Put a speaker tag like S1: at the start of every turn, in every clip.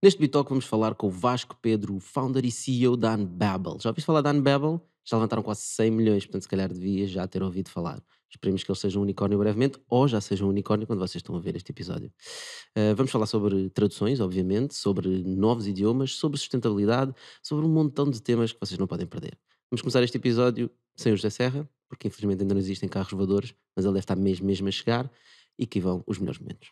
S1: Neste Bitalk vamos falar com o Vasco Pedro, founder e CEO da Unbabel. Já ouviste falar da Unbabel? Já levantaram quase 100 milhões, portanto se calhar devias já ter ouvido falar. Esperemos que eles sejam um unicórnio brevemente ou já sejam um unicórnio quando vocês estão a ver este episódio. Uh, vamos falar sobre traduções, obviamente, sobre novos idiomas, sobre sustentabilidade, sobre um montão de temas que vocês não podem perder. Vamos começar este episódio sem o José Serra, porque infelizmente ainda não existem carros voadores, mas ele deve estar mesmo, mesmo a chegar e que vão os melhores momentos.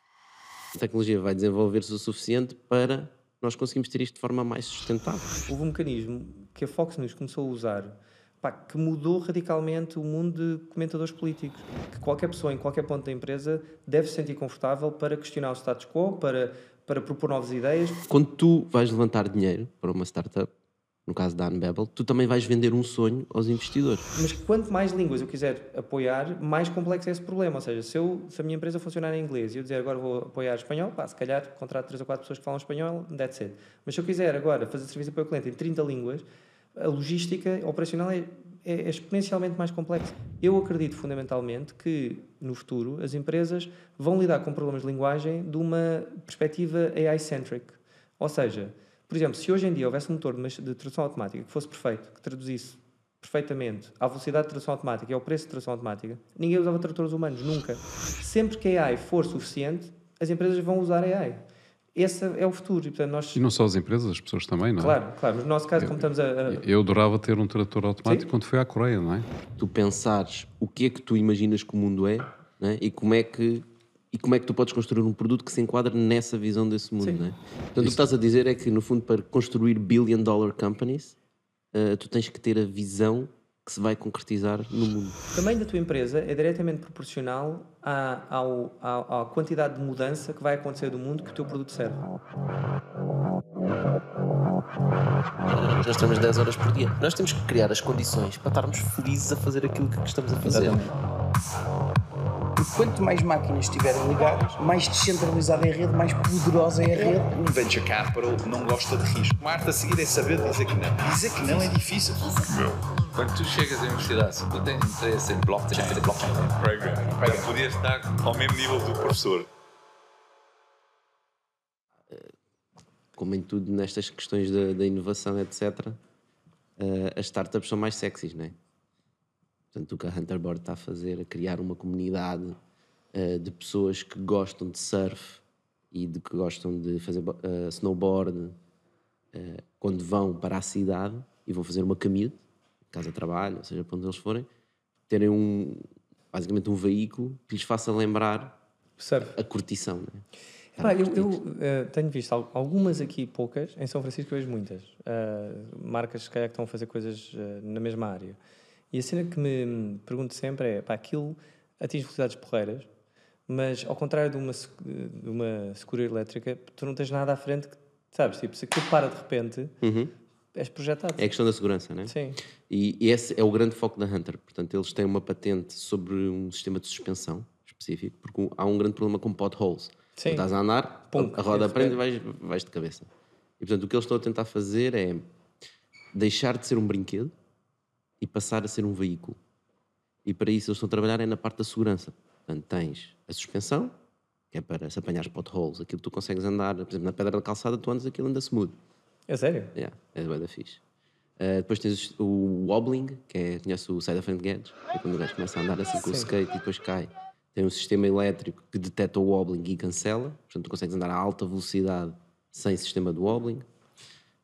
S1: A tecnologia vai desenvolver-se o suficiente para nós conseguirmos ter isto de forma mais sustentável.
S2: Houve um mecanismo que a Fox News começou a usar pá, que mudou radicalmente o mundo de comentadores políticos. Que qualquer pessoa em qualquer ponto da empresa deve se sentir confortável para questionar o status quo, para, para propor novas ideias.
S1: Quando tu vais levantar dinheiro para uma startup, no caso da Unbabel, tu também vais vender um sonho aos investidores.
S2: Mas quanto mais línguas eu quiser apoiar, mais complexo é esse problema. Ou seja, se, eu, se a minha empresa funcionar em inglês e eu dizer agora vou apoiar espanhol, pá, se calhar contrato 3 ou 4 pessoas que falam espanhol, that's it. Mas se eu quiser agora fazer serviço para o cliente em 30 línguas, a logística operacional é, é, é exponencialmente mais complexa. Eu acredito fundamentalmente que no futuro as empresas vão lidar com problemas de linguagem de uma perspectiva AI-centric. Ou seja, por exemplo, se hoje em dia houvesse um motor de tradução automática que fosse perfeito, que traduzisse perfeitamente à velocidade de tradução automática e ao preço de tradução automática, ninguém usava tradutores humanos, nunca. Sempre que a AI for suficiente, as empresas vão usar a AI. Esse é o futuro. E, portanto, nós...
S3: e não só as empresas, as pessoas também, não é?
S2: Claro, claro. Mas no nosso caso,
S3: eu,
S2: como estamos a.
S3: Eu adorava ter um tradutor automático Sim? quando fui à Coreia, não é?
S1: Tu pensares o que é que tu imaginas que o mundo é, é? e como é que e como é que tu podes construir um produto que se enquadra nessa visão desse mundo, Sim. não é? Portanto, o que estás a dizer é que, no fundo, para construir billion dollar companies, uh, tu tens que ter a visão que se vai concretizar no mundo.
S2: O tamanho da tua empresa é diretamente proporcional à, ao, à, à quantidade de mudança que vai acontecer do mundo que o teu produto serve.
S1: Nós temos 10 horas por dia. Nós temos que criar as condições para estarmos felizes a fazer aquilo que estamos a fazer. Exatamente.
S4: Quanto mais máquinas estiverem ligadas, mais descentralizada é a rede, mais poderosa é a rede.
S5: Um venture capital não gosta de risco. Uma arte a seguir é saber dizer que não. Dizer que não é difícil. Não.
S6: Quando tu chegas à universidade, se tu tens interesse em blockchain, blockchain program, já podias estar ao mesmo nível do professor.
S1: Como em tudo nestas questões da, da inovação, etc., uh, eh, as startups são mais sexys, não é? Portanto, o que a Hunterboard está a fazer é criar uma comunidade uh, de pessoas que gostam de surf e de que gostam de fazer uh, snowboard uh, quando vão para a cidade e vão fazer uma commute, casa trabalho, ou seja, para onde eles forem, terem um, basicamente um veículo que lhes faça lembrar surf. a curtição. Né?
S2: Pá, eu, eu uh, tenho visto algumas aqui, poucas, em São Francisco eu vejo muitas. Uh, marcas que estão a fazer coisas uh, na mesma área. E a cena que me pergunto sempre é: pá, aquilo atinge velocidades porreiras, mas ao contrário de uma, de uma segura elétrica, tu não tens nada à frente que, sabes? Tipo, se aquilo para de repente, uhum. és projetado.
S1: É a questão da segurança, não é?
S2: Sim.
S1: E, e esse é o grande foco da Hunter. Portanto, eles têm uma patente sobre um sistema de suspensão específico, porque há um grande problema com potholes. Sim. estás a andar, Pum, a roda prende e vais, vais de cabeça. E portanto, o que eles estão a tentar fazer é deixar de ser um brinquedo e passar a ser um veículo. E para isso eles estão a trabalhar é na parte da segurança. Portanto, tens a suspensão, que é para se apanhar potholes, aquilo que tu consegues andar, por exemplo, na pedra da calçada, tu andas aquilo anda smooth.
S2: É sério?
S1: Yeah, é bem da fixe. Uh, depois tens o wobbling, que é, conhece o side of front gadget, que é quando o gajo começa a andar assim com Sim. o skate e depois cai. Tem um sistema elétrico que detecta o wobbling e cancela, portanto tu consegues andar a alta velocidade sem sistema de wobbling.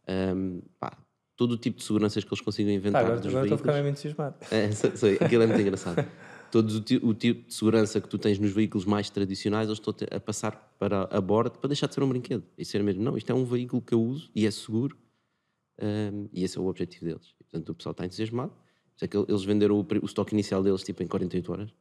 S1: Um, pá, todo o tipo de seguranças que eles consigam inventar.
S2: Tá, agora, agora estou a ficar mesmo entusiasmado.
S1: É, sei, aquilo é muito engraçado. Todo o, o, tipo de segurança que tu tens nos veículos mais tradicionais, eles estão a passar para a bordo para deixar de ser um brinquedo. E ser mesmo, não, isto é um veículo que eu uso e é seguro. Um, e esse é o objetivo deles. E, portanto, o pessoal está entusiasmado. É que eles venderam o, o estoque inicial deles tipo em 48 horas.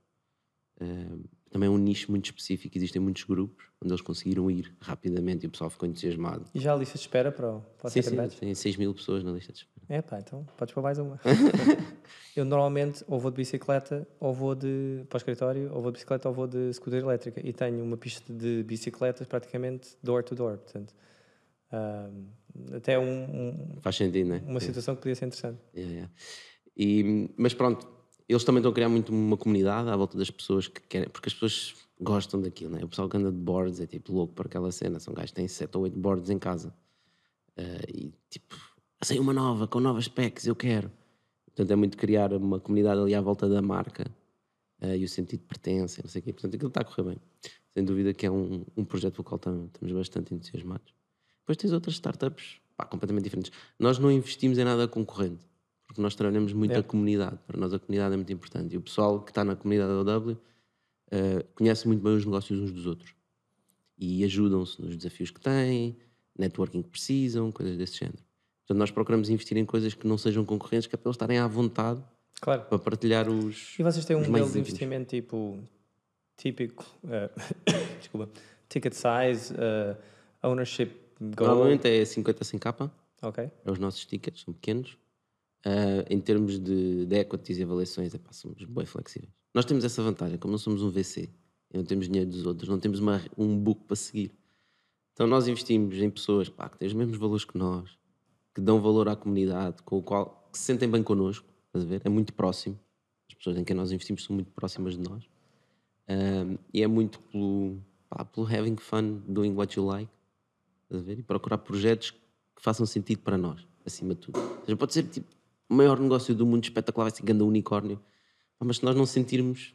S1: Um, também é um nicho muito específico, existem muitos grupos onde eles conseguiram ir rapidamente e o pessoal ficou entusiasmado.
S2: E já a lista de espera para o, para
S1: sim, sim, tem 6 mil pessoas na lista de espera.
S2: É pá, então podes pôr mais uma. eu normalmente ou vou de bicicleta ou vou de, para o escritório, ou vou de bicicleta ou vou de scooter elétrica e tenho uma pista de bicicletas praticamente door to door, portanto até um, um,
S1: Faz sentido, não é?
S2: Uma situação que podia ser interessante.
S1: Yeah, yeah. E, mas pronto, eles também estão a criar muito uma comunidade à volta das pessoas que querem, porque as pessoas gostam daquilo, né? O pessoal que anda de boards é tipo louco por aquela cena. São gajos que têm 7 ou 8 boards em casa. Uh, e tipo, saiu uma nova, com novas specs, eu quero. Portanto, é muito criar uma comunidade ali à volta da marca uh, e o sentido de pertença, não sei o quê. Portanto, aquilo está a correr bem. Sem dúvida que é um, um projeto pelo qual estamos bastante entusiasmados. Depois tens outras startups pá, completamente diferentes. Nós não investimos em nada concorrente, porque nós trabalhamos muito é. a comunidade. Para nós a comunidade é muito importante. E o pessoal que está na comunidade da OW uh, conhece muito bem os negócios uns dos outros. E ajudam-se nos desafios que têm, networking que precisam, coisas desse género. Portanto, nós procuramos investir em coisas que não sejam concorrentes, que é para eles estarem à vontade
S2: claro.
S1: para partilhar os.
S2: E vocês têm um modelo de investimento tipo típico, uh, desculpa, ticket size, uh, ownership
S1: goal? Normalmente é 50 100 capa.
S2: Ok.
S1: É os nossos tickets, são pequenos. Uh, em termos de, de equities e avaliações, é, pá, somos bem flexíveis. Nós temos essa vantagem, como não somos um VC, não temos dinheiro dos outros, não temos uma, um book para seguir. Então nós investimos em pessoas pá, que têm os mesmos valores que nós, que dão valor à comunidade, com o qual que se sentem bem connosco, estás a ver? É muito próximo. As pessoas em quem nós investimos são muito próximas de nós. Um, e é muito pelo, pá, pelo having fun, doing what you like, estás a ver? E procurar projetos que façam sentido para nós, acima de tudo. Ou seja, pode ser tipo o maior negócio do mundo espetacular, vai ser grande unicórnio, mas se nós não sentirmos,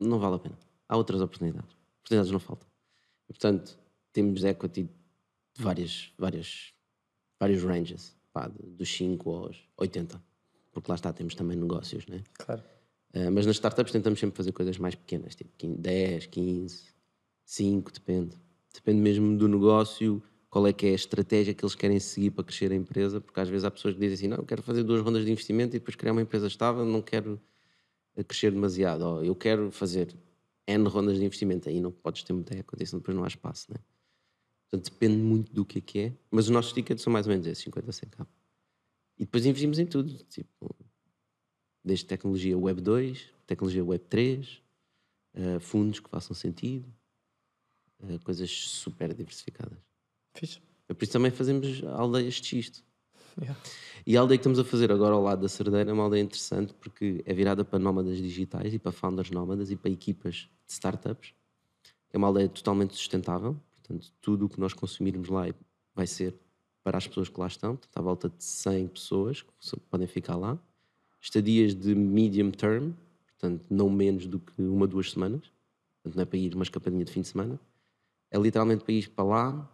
S1: não vale a pena. Há outras oportunidades. Oportunidades não faltam. E, portanto, temos equity de várias, várias, vários ranges, pá, dos 5 aos 80, porque lá está, temos também negócios, né?
S2: Claro.
S1: Uh, mas nas startups tentamos sempre fazer coisas mais pequenas, tipo 10, 15, 5, depende. Depende mesmo do negócio, qual é que é a estratégia que eles querem seguir para crescer a empresa, porque às vezes há pessoas que dizem assim, não, eu quero fazer duas rondas de investimento e depois criar uma empresa estável, não quero eh, crescer demasiado, ou eu quero fazer N rondas de investimento, aí não podes ter muita equity, senão depois não há espaço, né? Portanto, depende muito do que é que é. Mas os nossos tickets são mais ou menos esses, 50 a 100 k. E depois investimos em tudo. Tipo, desde tecnologia Web 2, tecnologia Web 3, uh, eh, fundos que façam sentido, uh, coisas super diversificadas.
S2: Fixe.
S1: É por isso também fazemos aldeias de xisto.
S2: Yeah.
S1: E a aldeia que estamos a fazer agora ao lado da Cerdeira é uma aldeia interessante porque é virada para nómadas digitais e para founders nómadas e para equipas de startups. É uma aldeia totalmente sustentável, Portanto, tudo o que nós consumirmos lá vai ser para as pessoas que lá estão, portanto, à volta de 100 pessoas que podem ficar lá. Estadias de medium term, portanto, não menos do que uma, duas semanas. Portanto, não é para ir uma escapadinha de fim de semana. É literalmente para ir para lá.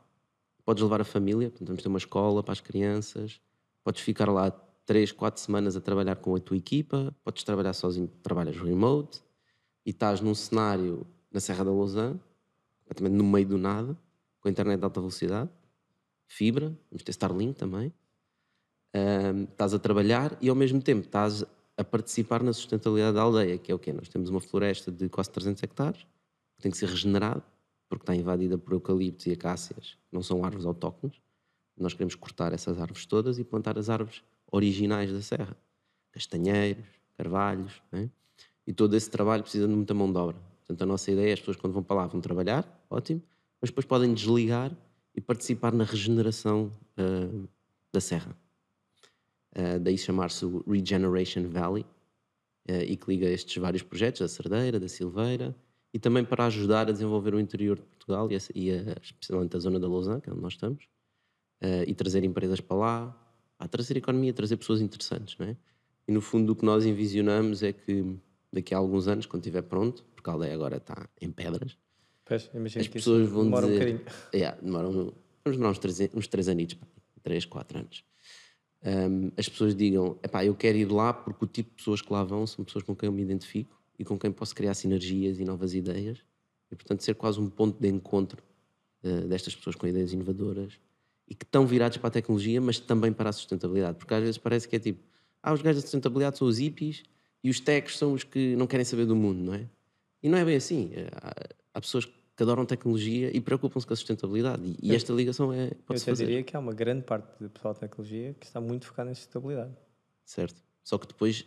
S1: Podes levar a família, portanto, vamos ter uma escola para as crianças. Podes ficar lá três, quatro semanas a trabalhar com a tua equipa. Podes trabalhar sozinho, trabalhas remote. E estás num cenário na Serra da Lausanne, completamente no meio do nada, com a internet de alta velocidade, fibra, vamos ter Starlink também. Um, estás a trabalhar e ao mesmo tempo estás a participar na sustentabilidade da aldeia, que é o quê? Nós temos uma floresta de quase 300 hectares, que tem que ser regenerada, porque está invadida por eucaliptos e acácias, não são árvores autóctones. Nós queremos cortar essas árvores todas e plantar as árvores originais da serra. Castanheiros, carvalhos, é? e todo esse trabalho precisa de muita mão de obra. Portanto, a nossa ideia é as pessoas quando vão para lá vão trabalhar, ótimo, mas depois podem desligar e participar na regeneração uh, da serra. Uh, daí chamar-se o Regeneration Valley uh, e que liga estes vários projetos, da Cerdeira, da Silveira, e também para ajudar a desenvolver o interior de Portugal e, a, e a, especialmente a zona da Lausanne, que é onde nós estamos, e trazer empresas para lá, a trazer economia, trazer pessoas interessantes. Não é? E no fundo o que nós envisionamos é que daqui a alguns anos, quando estiver pronto, porque a aldeia agora está em pedras, as pessoas vão demora dizer. Um yeah, demoram, vamos demorar uns três, uns três anitos, três, quatro anos. Um, as pessoas digam: epá, eu quero ir lá porque o tipo de pessoas que lá vão são pessoas com quem eu me identifico e com quem posso criar sinergias e novas ideias e, portanto, ser quase um ponto de encontro uh, destas pessoas com ideias inovadoras e que estão virados para a tecnologia, mas também para a sustentabilidade. Porque às vezes parece que é tipo: ah, os gajos da sustentabilidade são os hippies e os techs são os que não querem saber do mundo, não é? E não é bem assim. Há, há pessoas que adoram tecnologia e preocupam-se com a sustentabilidade. E, e esta ligação é.
S2: Pode eu fazer. diria que há uma grande parte do pessoal de tecnologia que está muito focado em sustentabilidade.
S1: Certo. Só que depois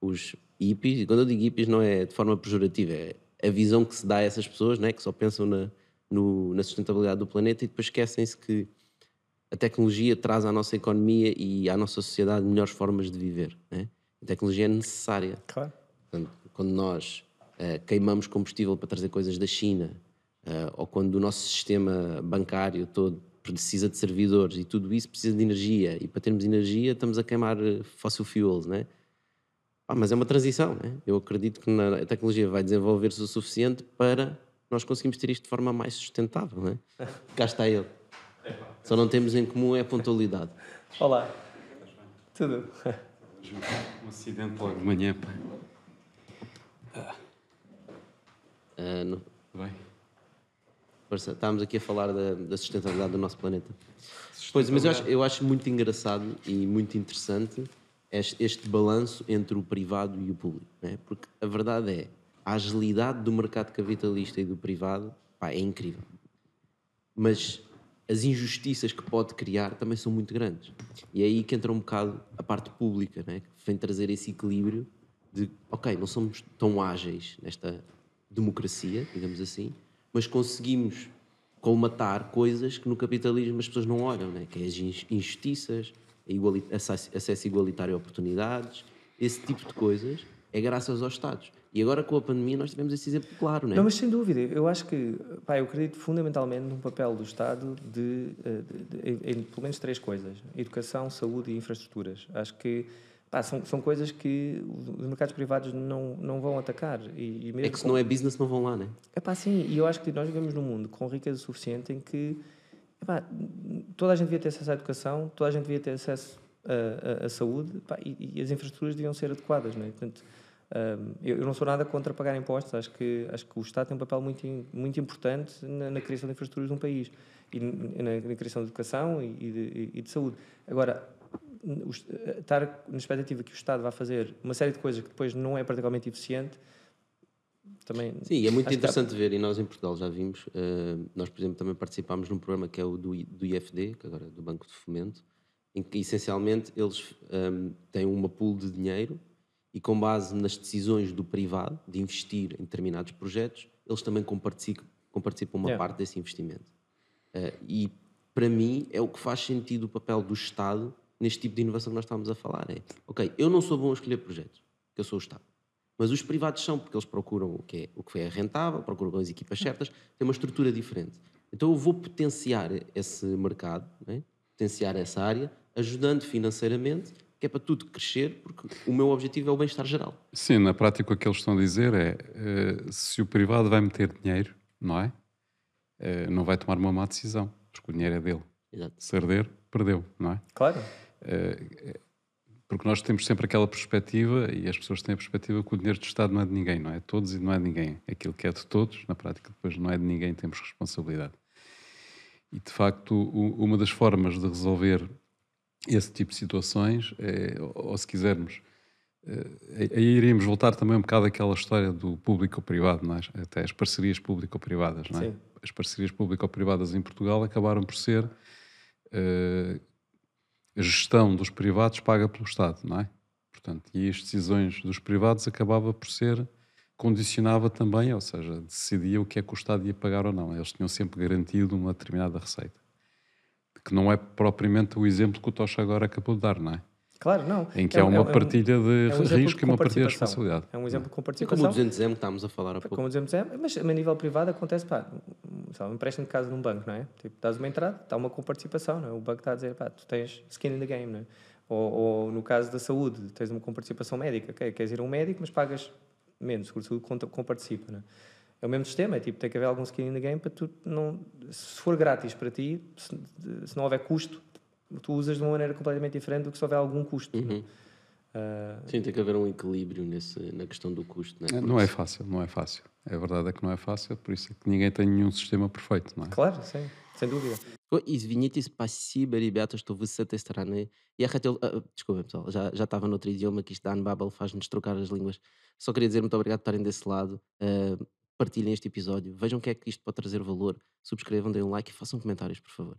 S1: os hippies, e quando eu digo hippies não é de forma pejorativa, é a visão que se dá a essas pessoas, né, que só pensam na, no, na sustentabilidade do planeta e depois esquecem-se que a tecnologia traz à nossa economia e à nossa sociedade melhores formas de viver. Né? A tecnologia é necessária.
S2: Claro.
S1: Portanto, quando nós uh, queimamos combustível para trazer coisas da China, uh, ou quando o nosso sistema bancário todo precisa de servidores e tudo isso precisa de energia. E para termos energia estamos a queimar eh, fossil fuels, né? Ah, mas é uma transição, né? Eu acredito que na, a tecnologia vai desenvolver-se o suficiente para nós conseguirmos ter isto de forma mais sustentável, né? Cá está ele. Só não temos em comum é a pontualidade.
S2: Olá. Tudo.
S3: Um acidente logo de manhã, pá.
S1: Ah, não-
S3: Bem.
S1: Estávamos aqui a falar da, da sustentabilidade do nosso planeta. Pois, mas eu acho, eu acho muito engraçado e muito interessante este, este balanço entre o privado e o público. Né? Porque a verdade é, a agilidade do mercado capitalista e do privado pá, é incrível. Mas as injustiças que pode criar também são muito grandes. E é aí que entra um bocado a parte pública, né? que vem trazer esse equilíbrio de, ok, não somos tão ágeis nesta democracia, digamos assim, mas conseguimos colmatar coisas que no capitalismo as pessoas não olham, né? que é as inj- injustiças, acesso, igualitário a oportunidades, esse tipo de coisas é graças aos Estados. E agora com a pandemia nós tivemos esse exemplo claro, né?
S2: Não, mas sem dúvida, eu acho que, pá, eu acredito fundamentalmente num papel do Estado de, eh, de- de- em, em pelo menos três coisas: educação, saúde e infraestruturas. Acho que pá, são, são coisas que os mercados privados não, não vão atacar. E, e mesmo
S1: É que se
S2: com-
S1: não é business não vão lá, né?
S2: Epá, sim, e eu acho que nós vivemos num mundo com riqueza suficiente em que epá, toda a gente devia ter acesso à educação, toda a gente devia ter acesso à, saúde epá, e, e as infraestruturas deviam ser adequadas. Não é? Portanto, hum, eu, eu não sou nada contra pagar impostos, acho que, acho que o Estado tem um papel muito, muito importante na, na criação de infraestruturas de um país e na, na criação de educação e, e de, e de saúde. Agora, o est- estar na expectativa que o Estado vá fazer uma série de coisas que depois não é particularmente eficiente também.
S1: Sim, é muito interessante ver, e nós em Portugal já vimos, eh, nós, por exemplo, também participámos num programa que é o do, do IFD, que agora é do Banco de Fomento, em que essencialmente eles ehm, têm uma pool de dinheiro e com base nas decisões do privado de investir em determinados projetos, eles também comparticipam, comparticipam uma
S2: Yeah.
S1: parte desse investimento. Eh, e para mim é o que faz sentido o papel do Estado neste tipo de inovação que nós estamos a falar. É, ok, eu não sou bom a escolher projetos, porque eu sou o Estado. Mas os privados são, porque eles procuram o que é, o que é rentável, procuram as equipas certas, têm uma estrutura diferente. Então eu vou potenciar esse mercado, né? potenciar essa área, ajudando financeiramente, que é para tudo crescer, porque o meu objetivo é o bem-estar geral.
S3: Sim, na prática o que eles estão a dizer é eh, se o privado vai meter dinheiro, não é? Eh, não vai tomar uma má decisão, porque o dinheiro é dele.
S1: Exato.
S3: Se arder, perdeu, não é?
S2: Claro.
S3: Porque nós temos sempre aquela perspectiva, e as pessoas têm a perspectiva que o dinheiro do Estado não é de ninguém, não é de todos e não é de ninguém. Aquilo que é de todos, na prática, depois não é de ninguém, temos responsabilidade. E, de facto, uma das formas de resolver esse tipo de situações, é, ou, se quisermos, eh, aí iríamos voltar também um bocado àquela história do público-privado, não é? até as parcerias público-privadas. Não é?
S2: Sim.
S3: As parcerias público-privadas em Portugal acabaram por ser eh, a gestão dos privados paga pelo Estado, não é? Portanto, e as decisões dos privados acabava por ser condicionava também, ou seja, decidia o que é que o Estado ia pagar ou não. Eles tinham sempre garantido uma determinada receita. Que não é propriamente o exemplo que o Tocha agora acabou de dar, não é?
S2: Claro, não.
S3: Em que
S2: É
S3: há
S2: um-
S3: uma
S2: é
S3: partilha de
S2: é um
S3: risco e uma partilha de
S2: participação.
S3: responsabilidade.
S2: É um exemplo com
S1: É como o
S2: participação.
S1: 200M que estávamos a falar há pouco.
S2: Como dizemos, é, mas a nível privado acontece, pá, sei lá, um empréstimo de casa num banco, não é? Tipo, dás uma entrada, está uma comparticipação, não é? O banco está a dizer, pá, tu tens skin in the game, não é? Ou, ou no caso da saúde, tens uma comparticipação médica, ok? Queres ir a um médico, mas pagas menos, seguro saúde conta- comparticipa, não é? É o mesmo sistema, é tipo, tem que haver algum skin in the game para tu não... Se for grátis para ti, se, se não houver custo, tu usas de uma maneira completamente diferente do que se houver algum custo. não é? Ah,
S1: Sim, tem que haver um equilíbrio nesse, na questão do custo. Né?
S3: É, Não é fácil, não é fácil. A verdade é que não é fácil, por isso é que ninguém tem nenhum sistema perfeito, não é?
S2: claro, sim, sem dúvida.
S1: Ой, Извините, спасибо, ребята, что вы с этой стороны. Я хотел... ah, desculpa, pessoal, já, já estava noutro idioma que isto da Unbubble faz-nos trocar as línguas. Só queria dizer muito obrigado por estarem desse lado. ah, partilhem este episódio. Vejam o que é que isto pode trazer valor. Subscrevam, deem um like e façam comentários, por favor.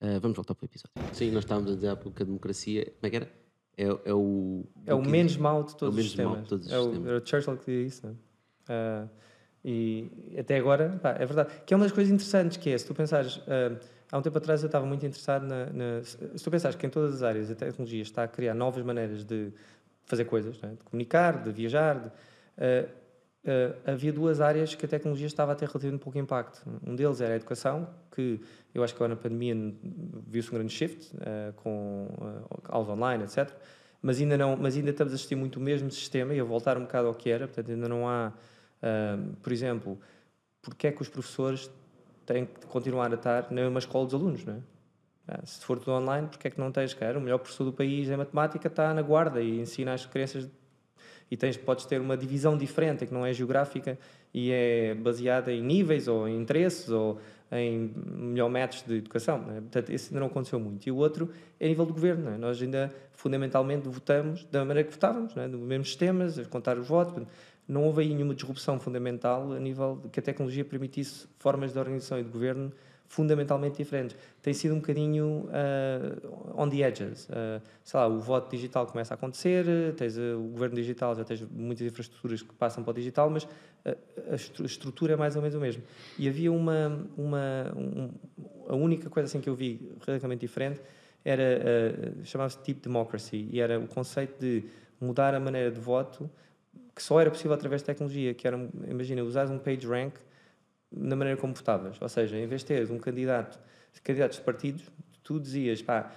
S1: Ah, vamos voltar para o episódio. Sim, nós estávamos a dizer há pouco que a democracia... Como é que era? É, é o...
S2: É o
S1: que-
S2: menos mau de todos os
S1: menos mau de
S2: sistemas.
S1: todos os
S2: é, o,
S1: sistemas.
S2: era o Churchill que dizia isso, não é? Ah, e até agora, pá, é verdade. Que é uma das coisas interessantes, que é, se tu pensares... ah, há um tempo atrás eu estava muito interessado na, na- Se tu pensares que em todas as áreas a tecnologia está a criar novas maneiras de fazer coisas, não é? de comunicar, de viajar, de, uh, havia duas áreas que a tecnologia estava a ter relativamente pouco impacto. Um deles era a educação, que eu acho que agora na pandemia viu-se um grande shift uh, com uh, aulas online, etc. Mas ainda, não, mas ainda estamos a assistir muito o mesmo sistema e a voltar um bocado ao que era, portanto ainda não há, uh, por exemplo, porque é que os professores têm que continuar a estar na mesma escola dos alunos, não é? Se for tudo online, porque é que não tens, cara? O melhor professor do país em matemática está na guarda e ensina as crianças e tens, podes ter uma divisão diferente, que não é geográfica e é baseada em níveis ou em interesses ou em melhor métodos de educação. Né? Portanto, isso ainda não aconteceu muito. E o outro é a nível do governo. Né? Nós ainda, fundamentalmente, votamos da maneira que votávamos, né? mesmos sistemas, a contar os votos. Não houve aí nenhuma disrupção fundamental a nível que a tecnologia permitisse formas de organização e de governo fundamentalmente diferentes. Tem sido um bocadinho uh, on the edges. Uh, sei lá, o voto digital começa a acontecer, tens uh, o governo digital, já tens muitas infraestruturas que passam para o digital, mas a estrutura é mais ou menos o mesmo. E havia uma, uma um, a única coisa assim que eu vi radicalmente diferente era chamava-se Deep Democracy e era o conceito de mudar a maneira de voto que só era possível através de tecnologia, que era, imagina, usares um page rank na maneira como votavas. Ou seja, em vez de teres um candidato, candidatos de partidos, tu dizias, pá,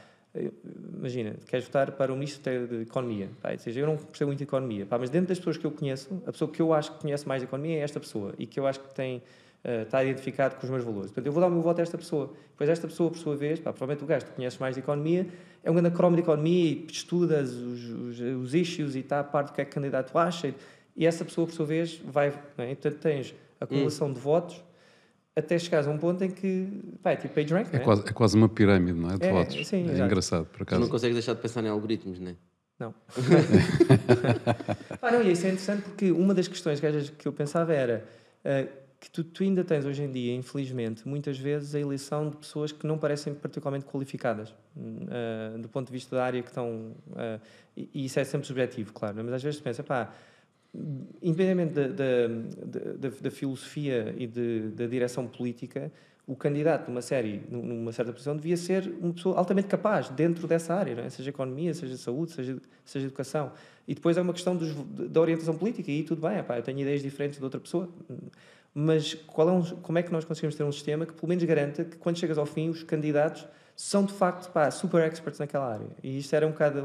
S2: imagina, queres votar para o Ministro da Economia. Pá, ou seja, eu não percebo muito de economia, pá, mas dentro das pessoas que eu conheço, a pessoa que eu acho que conhece mais de economia é esta pessoa e que eu acho que tem, uh, está identificado com os meus valores. Portanto, eu vou dar o meu voto a esta pessoa. Depois, esta pessoa, por sua vez, pá, provavelmente o gajo que conhece mais de economia, é um grande cromo de economia e estudas os, os, os issues e está a parte do que é que o candidato acha. E essa pessoa, por sua vez, vai. É? Portanto, tens acumulação hum. de votos até chegares a um ponto em que pá, é tipo PageRank.
S3: É, é, quase, é quase uma pirâmide, não é? De é, votos. Sim, é engraçado, por acaso.
S1: Tu não consegues deixar de pensar em algoritmos, não é?
S2: Não. ah, não, e isso é interessante porque uma das questões que eu pensava era uh, que tu, tu, ainda tens hoje em dia, infelizmente, muitas vezes a eleição de pessoas que não parecem particularmente qualificadas uh, do ponto de vista da área que estão. Uh, e, e, isso é sempre subjetivo, claro, mas às vezes tu pensa, pá independentemente da, da, da, da, filosofia e de, da direção política, o candidato numa série, numa certa posição, devia ser uma pessoa altamente capaz dentro dessa área, é? seja economia, seja saúde, seja, seja educação. E depois é uma questão dos, da orientação política, e tudo bem, epá, eu tenho ideias diferentes de outra pessoa. Mas qual é um, como é que nós conseguimos ter um sistema que pelo menos garanta que quando chegas ao fim os candidatos são de facto super experts naquela área? E isto era um bocado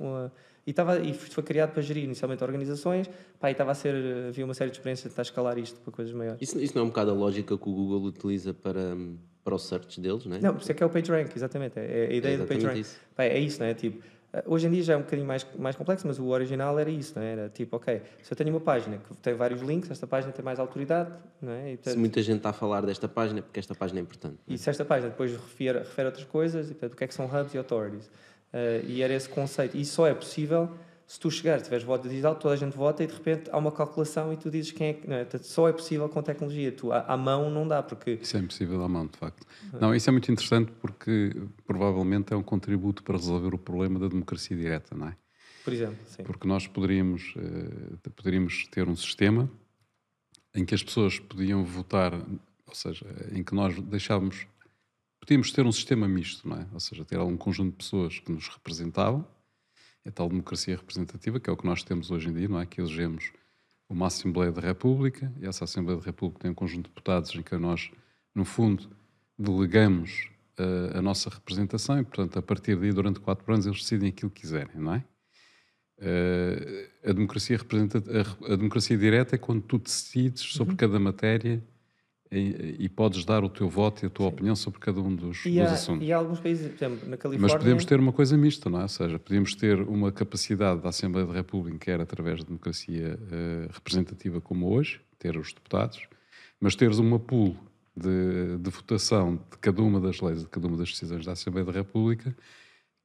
S2: uma e, estava, e foi criado para gerir inicialmente organizações, pá, e estava a ser, havia uma série de experiências de estar a escalar isto para coisas maiores.
S1: Isso, isso não é um bocado a lógica que o Google utiliza para, para o search deles, não é?
S2: Não, por isso é que é o PageRank, exatamente. É, é a ideia é do PageRank. Isso. Pá, é isso, não é? Tipo, eh, Hoje em dia já é um bocadinho mais, mais complexo, mas o original era isso, não é? Era tipo, ok, se eu tenho uma página que tem vários links, esta página tem mais autoridade, não é?
S1: E, portanto, se muita gente está a falar desta página, é porque esta página é importante.
S2: E se esta página depois refere, refere a outras coisas, e, portanto, o que é que são hubs e authorities? Uh, e era esse conceito. E só é possível se tu chegares, tiveres voto digital, toda a gente vota e de repente há uma calculação e tu dizes quem é que. Não é? Só é possível com tecnologia. Tu, à, à, mão não dá, porque.
S3: Isso é impossível à mão, de facto. Não, isso é muito interessante porque provavelmente é um contributo para resolver o problema da democracia direta, não é?
S2: Por exemplo, sim.
S3: Porque nós poderíamos, uh, poderíamos ter um sistema em que as pessoas podiam votar, ou seja, em que nós deixávamos. Podíamos ter um sistema misto, não é? Ou seja, ter algum conjunto de pessoas que nos representavam a tal democracia representativa, que é o que nós temos hoje em dia, não é? Que elegemos uma Assembleia da República, e essa Assembleia da República tem um conjunto de deputados em que nós, no fundo, delegamos uh, a nossa representação e, portanto, a partir daí, durante quatro anos, eles decidem aquilo que quiserem, não é? Uh, a, democracia a, a, democracia direta é quando tu decides sobre uhum. cada matéria e, e, podes dar o teu voto e a tua Sim. opinião sobre cada um dos,
S2: e há,
S3: dos assuntos.
S2: E há alguns países, por exemplo, na Califórnia...
S3: Mas podemos ter uma coisa mista, não é? Ou seja, podemos ter uma capacidade da Assembleia da República, quer através de democracia uh, representativa como hoje, ter os deputados, mas teres uma pool de, de, votação de cada uma das leis, de cada uma das decisões da Assembleia da República,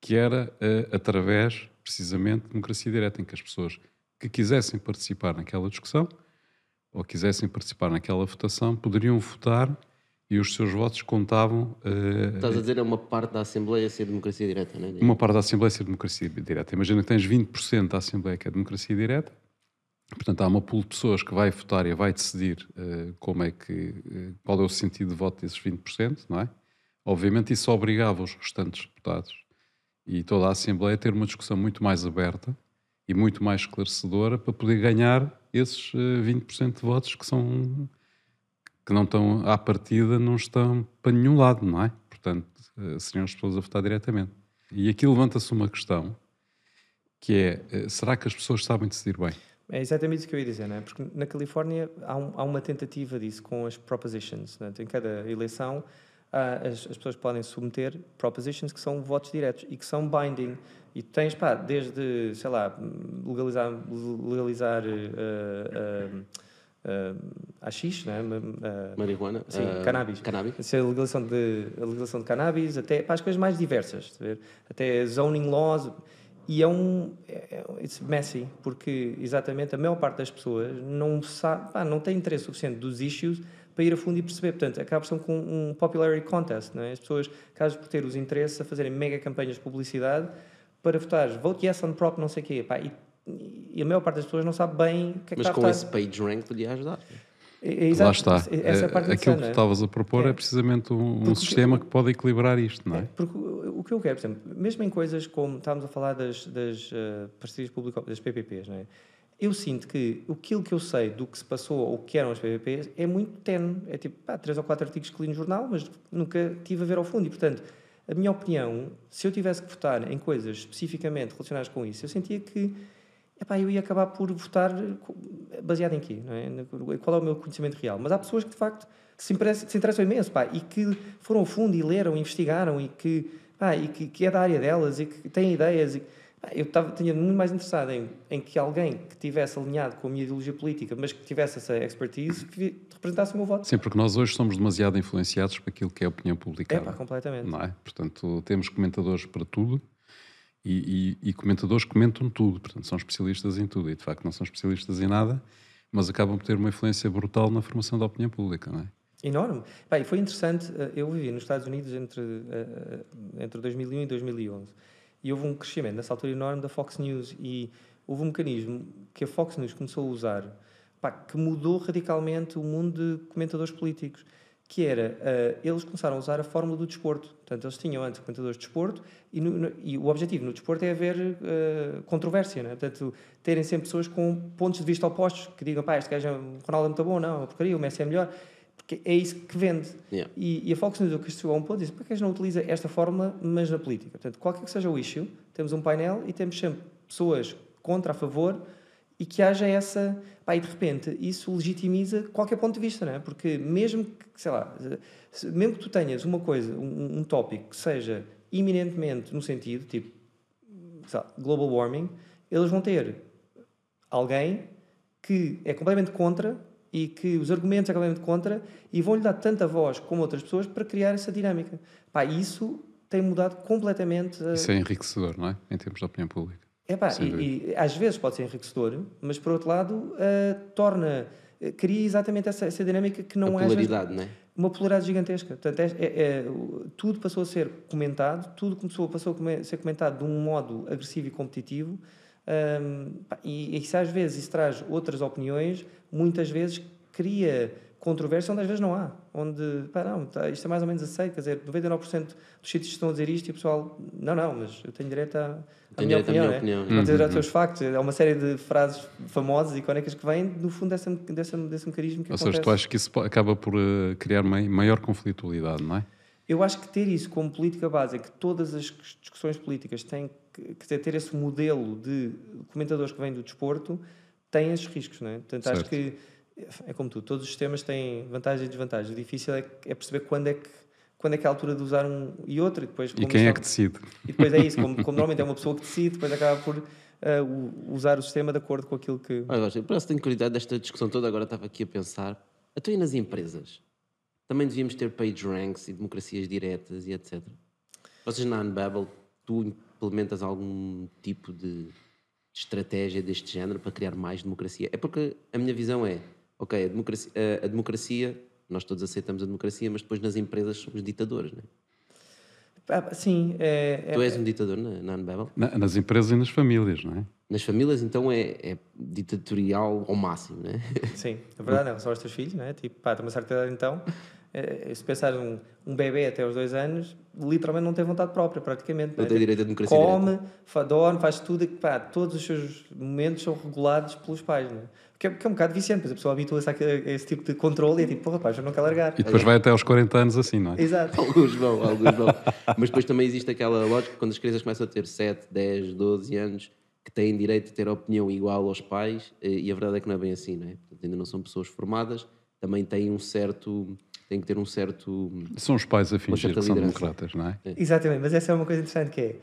S3: que era uh, através, precisamente, de democracia direta, em que as pessoas que quisessem participar naquela discussão ou quisessem participar naquela votação, poderiam votar e os seus votos contavam.
S1: Uh, Estás a dizer é uma parte da Assembleia ser democracia direta, não é?
S3: Uma parte da Assembleia ser democracia direta. Imagina que tens 20% da Assembleia que é democracia direta, portanto há uma pool de pessoas que vai votar e vai decidir uh, como é que, uh, qual é o sentido de voto desses 20%, não é? Obviamente isso obrigava os restantes deputados e toda a Assembleia a ter uma discussão muito mais aberta e muito mais esclarecedora para poder ganhar esses eh, 20% de votos que são que não estão à partida, não estão para nenhum lado, não é? Portanto, eh, seriam as pessoas a votar diretamente. E aqui levanta-se uma questão que é, eh, será que as pessoas sabem decidir bem?
S2: É exatamente isso que eu ia dizer, não é? Porque na Califórnia há, um- há uma tentativa disso com as propositions. Não é? Em cada eleição, ah, as, as pessoas podem submeter propositions que são votos diretos e que são binding. E tens, pá, desde, sei lá, legalizar, legalizar ah, ah, ah, AX, não é? Ah,
S1: Marihuana.
S2: Sim,
S1: ah,
S2: cannabis.
S1: Cannabis.
S2: Se a legalização de, a legalização de cannabis, até para as coisas mais diversas, ver? até zoning laws. E é um. É, é- it's messy, porque exatamente a maior parte das pessoas não sabe, pá, não tem interesse suficiente dos issues para ir a fundo e perceber. Portanto, acaba ser com um popularity contest. Não é? As pessoas acabam por ter os interesses a fazerem mega campanhas de publicidade para votar vote yes on prop, não sei o quê. Pá, e, e a maior parte das pessoas não sabe bem o que é que
S1: Mas
S2: está a
S1: com esse page rank podia ajudar.
S2: É- é
S3: Lá
S2: exato,
S3: está.
S2: Essa é a parte
S3: Aquilo que tu
S2: é?
S3: estavas a propor é,
S2: É.
S3: precisamente um, um
S2: Porque-
S3: sistema que pode equilibrar isto, não é?
S2: É, porque o que eu quero, por exemplo, mesmo em coisas como estávamos a falar das, das eh, parcerias público das PPPs, não é? eu sinto que aquilo que eu sei do que se passou ou o que eram as PPPs é muito tenue. É tipo, pá, três ou quatro artigos que li no jornal, mas nunca tive a ver ao fundo. E, portanto, a minha opinião, se eu tivesse que votar em coisas especificamente relacionadas com isso, eu sentia que epá, eu ia acabar por votar baseado em quê? É? Qual é o meu conhecimento real? Mas há pessoas que, de facto, se interessam, se interessam imenso pá, e que foram ao fundo e leram, investigaram e que, pá, e que, que é da área delas e que têm ideias. E, eu estava, tinha muito mais interessado em, em que alguém que tivesse alinhado com a minha ideologia política, mas que tivesse essa expertise, vi- representasse o meu voto.
S3: Sim, porque nós hoje somos demasiado influenciados por aquilo que é a opinião
S2: É
S3: publicada.
S2: pá, completamente.
S3: não é? Portanto, temos comentadores para tudo e, e- e comentadores que comentam tudo, portanto, são especialistas em tudo e de facto não são especialistas em nada, mas acabam por ter uma influência brutal na formação da opinião pública, não é?
S2: Enorme. E foi interessante, eh, eu vivi nos Estados Unidos entre, eh, eh, entre 2001 e 2011 e houve um crescimento nessa altura enorme da Fox News e houve um mecanismo que a Fox News começou a usar pá, que mudou radicalmente o mundo de comentadores políticos, que era, eh, eles começaram a usar a fórmula do desporto. Portanto, eles tinham antes comentadores de desporto e, no- no- e o objetivo no desporto é haver eh, controvérsia, né? portanto, terem sempre pessoas com pontos de vista opostos, que digam, pá, este gajo, é- Ronaldo é muito bom, não, é porcaria, o Messi é melhor, porque é isso que vende.
S1: Yeah.
S2: E, e a Fox News, o que chegou a um ponto, disse, para que a gente não utiliza esta fórmula, mas na política? Portanto, qualquer que seja o issue, temos um painel e temos sempre pessoas contra, a favor, e que haja essa... Pá, e de repente, isso legitimiza qualquer ponto de vista, não é? Porque mesmo que, sei lá, mesmo que tu tenhas uma coisa, um, um tópico que seja iminentemente no sentido, tipo, sei lá, global warming, eles vão ter alguém que é completamente contra e que os argumentos é completamente contra e vão-lhe dar tanta voz como outras pessoas para criar essa dinâmica. Pá, isso tem mudado completamente. a-
S3: Isso é enriquecedor, não é? Em termos de opinião pública.
S2: Epá,
S3: Sem
S2: e, e às vezes pode ser enriquecedor, mas por outro lado ah, torna, eh, cria exatamente essa, essa dinâmica que não
S1: a
S2: é às vezes,
S1: polaridade, não é?
S2: uma polaridade gigantesca. Portanto, é, é- é- tudo passou a ser comentado, tudo começou, passou a ser comentado de um modo agressivo e competitivo. Pá, e, e se às vezes isso traz outras opiniões, muitas vezes cria controvérsia onde às vezes não há. Onde, pá, não, tá, isto é mais ou menos aceito, quer dizer, 99% dos sítios estão a dizer isto e o pessoal, não, não, mas eu tenho direito à, à
S1: Tenho
S2: minha
S1: direito à
S2: opinião.
S1: minha
S2: né?
S1: opinião.
S2: Não tenho direito aos teus factos. É uma série de frases famosas e icónicas que vêm, no fundo, dessa, dessa, desse mecanismo que
S3: Ou
S2: acontece.
S3: seja, tu achas que isso acaba por eh, criar mai- maior conflitualidade, não é?
S2: Eu acho que ter isso como política básica, que todas as discussões políticas têm que, que ter esse modelo de comentadores que vêm do desporto, tem esses riscos, não é? Portanto, acho
S3: Certo.
S2: que é como tudo, todos os sistemas têm vantagens e desvantagens. O difícil é, é perceber quando é que quando é que é a altura de usar um e outro e depois
S3: E quem é que decide?
S2: e depois é isso, como, como normalmente é uma pessoa que decide, depois acaba por ah, u- usar o sistema de acordo com aquilo que
S1: Olha, Rocha, parece que tenho curiosidade desta discussão toda, agora estava aqui a pensar. Até aí nas empresas, também devíamos ter page ranks e democracias diretas e etc. Vocês na Unbabel, tu implementas algum tipo de estratégia deste género para criar mais democracia? É porque a minha visão é, ok, a democracia, a, democracia nós todos aceitamos a democracia, mas depois nas empresas somos ditadores, não é?
S2: Ah, sim, é, é-
S1: Tu és um ditador na, na Unbabel?
S3: Na- nas empresas e nas famílias, não é?
S1: Nas famílias, então, é, é ditatorial ao máximo, não é?
S2: Sim, a verdade é, são os teus filhos, não é? Tipo, pá, tem uma certa idade então, Se pensar um, um bebê até aos dois anos, literalmente não tem vontade própria, praticamente.
S1: Não
S2: é?
S1: tem direito à democracia
S2: Come, fa- dorme, faz tudo, e, pá, todos os seus momentos são regulados pelos pais, não é? Que é, que é um bocado viciante, pois a pessoa habitua-se a, a esse tipo de controle e é tipo, porra, pá, já não quer largar.
S3: E depois vai até aos 40 anos assim, não é?
S2: Exato.
S1: Alguns vão, alguns vão. Mas depois também existe aquela lógica quando as crianças começam a ter 7, 10, 12 anos que têm direito a ter opinião igual aos pais eh, e a verdade é que não é bem assim, não é? Portanto, ainda não são pessoas formadas, também têm um certo, têm que ter um certo...
S3: São os pais a fingir que são democratas, não é?
S2: Exatamente, mas essa é uma coisa interessante que é,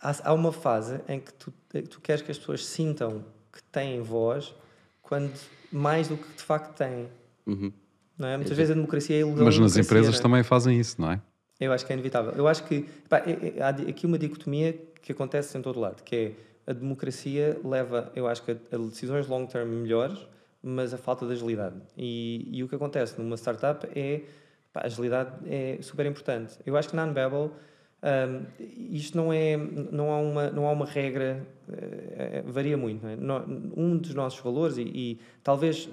S2: há, há uma fase em que tu, tu queres que as pessoas sintam que têm voz quando mais do que de facto têm.
S1: Uhum.
S2: Não é? Muitas vezes a democracia é ilusão
S3: Mas nas empresas
S2: é?
S3: também fazem isso, não é?
S2: Eu acho que é inevitável. Eu acho que pá, é- é- há aqui uma dicotomia que acontece em todo lado, que é a democracia leva, eu acho que a, a decisões long term melhores, mas a falta de agilidade. E, e o que acontece numa startup é pá, a agilidade é super importante. Eu acho que na Unbabel hum, isto não é não há uma não há uma regra eh, eh, varia muito é? Um dos nossos valores e, e talvez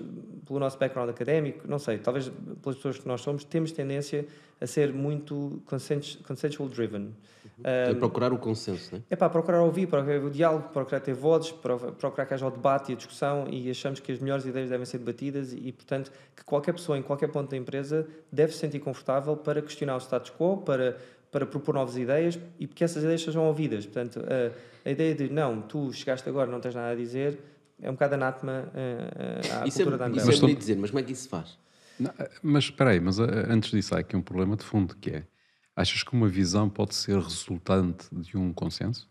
S2: pelo nosso background académico não sei talvez pelas pessoas que nós somos temos tendência a ser muito consens- consensual driven
S1: É procurar o consenso, não é?
S2: é para procurar ouvir, procurar o diálogo, procurar ter votos, pro- procurar que haja o debate e a discussão e achamos que as melhores ideias devem ser debatidas e, portanto, que qualquer pessoa em qualquer ponto da empresa deve se sentir confortável para questionar o status quo, para, para propor novas ideias e que essas ideias sejam ouvidas. Portanto, a, a ideia de não, tu chegaste agora, não tens nada a dizer, é um bocado anátema eh, eh, à
S1: Isso
S2: cultura da
S1: é,
S2: Unbabel.
S1: isso
S3: Mas
S1: é bonito dizer, mas como é que isso se faz?
S3: Não, Mas espera aí, mas antes disso há aqui um problema de fundo que é achas que uma visão pode ser resultante de um consenso?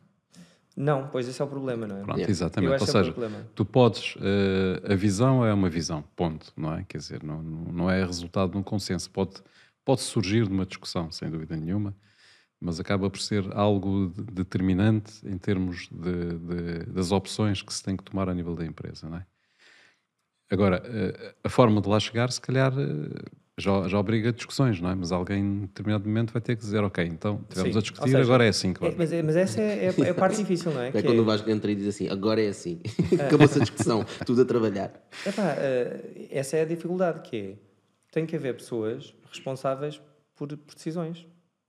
S2: Não, pois esse é o problema, não é?
S3: Pronto,
S1: Yeah.
S3: exatamente.
S2: Eu
S3: Ou
S2: é o
S3: seja,
S2: problema.
S3: tu podes, eh, a visão é uma visão, ponto, não é? Quer dizer, não, não é resultado de um consenso. Pode, pode surgir de uma discussão, sem dúvida nenhuma, mas acaba por ser algo de- determinante em termos de, de- das opções que se tem que tomar a nível da empresa, não é? Agora, eh, a forma de lá chegar, se calhar, eh, já, já obriga discussões, não é? Mas alguém, em determinado momento, vai ter que dizer, ok, então, tivemos
S2: Sim.
S3: a discutir,
S2: seja,
S3: agora é assim que
S2: É,
S3: vamos.
S2: mas, é- mas essa é, é- é a parte difícil, não é?
S1: É
S2: Que
S1: quando o Vasco entra e diz assim, agora é assim. Acabou-se a discussão, tudo a trabalhar.
S2: Epá, eh, essa é a dificuldade, que é, tem que haver pessoas responsáveis por, por decisões,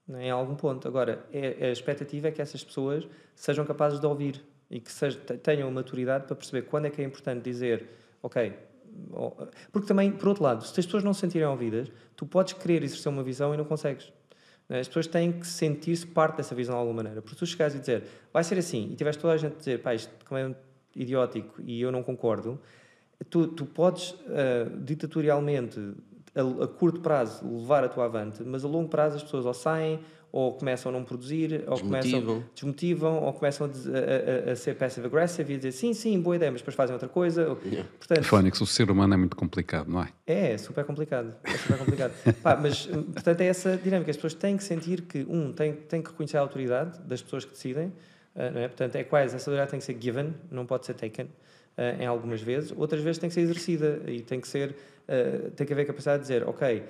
S2: não é? em algum ponto. Agora, é- a expectativa é que essas pessoas sejam capazes de ouvir e que tenham a maturidade para perceber quando é que é importante dizer, ok, porque também, por outro lado, se as pessoas não se sentirem ouvidas, tu podes querer exercer uma visão e não consegues. não é? As pessoas têm que sentir-se parte dessa visão de alguma maneira. Porque tu chegares e dizer, vai ser assim, e tiveste toda a gente a dizer, pá, isto como é idiótico e eu não concordo, tu, tu podes ah, ditatorialmente, a, a curto prazo, levar a tua avante, mas a longo prazo as pessoas ou saem, ou começam a não produzir, ou começam
S1: Desmotivam.
S2: desmotivam, ou começam a, a- a- ser passive-aggressive e a dizer sim, sim, boa ideia, mas depois fazem outra coisa.
S1: Yeah.
S2: Portanto,
S3: Fónix, o ser humano é muito complicado, não é?
S2: é, é super complicado. É super complicado. Pá, mas, hum, portanto, é essa dinâmica. As pessoas têm que sentir que, um, têm, têm que reconhecer a autoridade das pessoas que decidem. ah, não é? Portanto, é quase, essa autoridade tem que ser given, não pode ser taken ah, em algumas vezes. Outras vezes tem que ser exercida e tem que ser, ah, tem que haver capacidade de dizer, ok,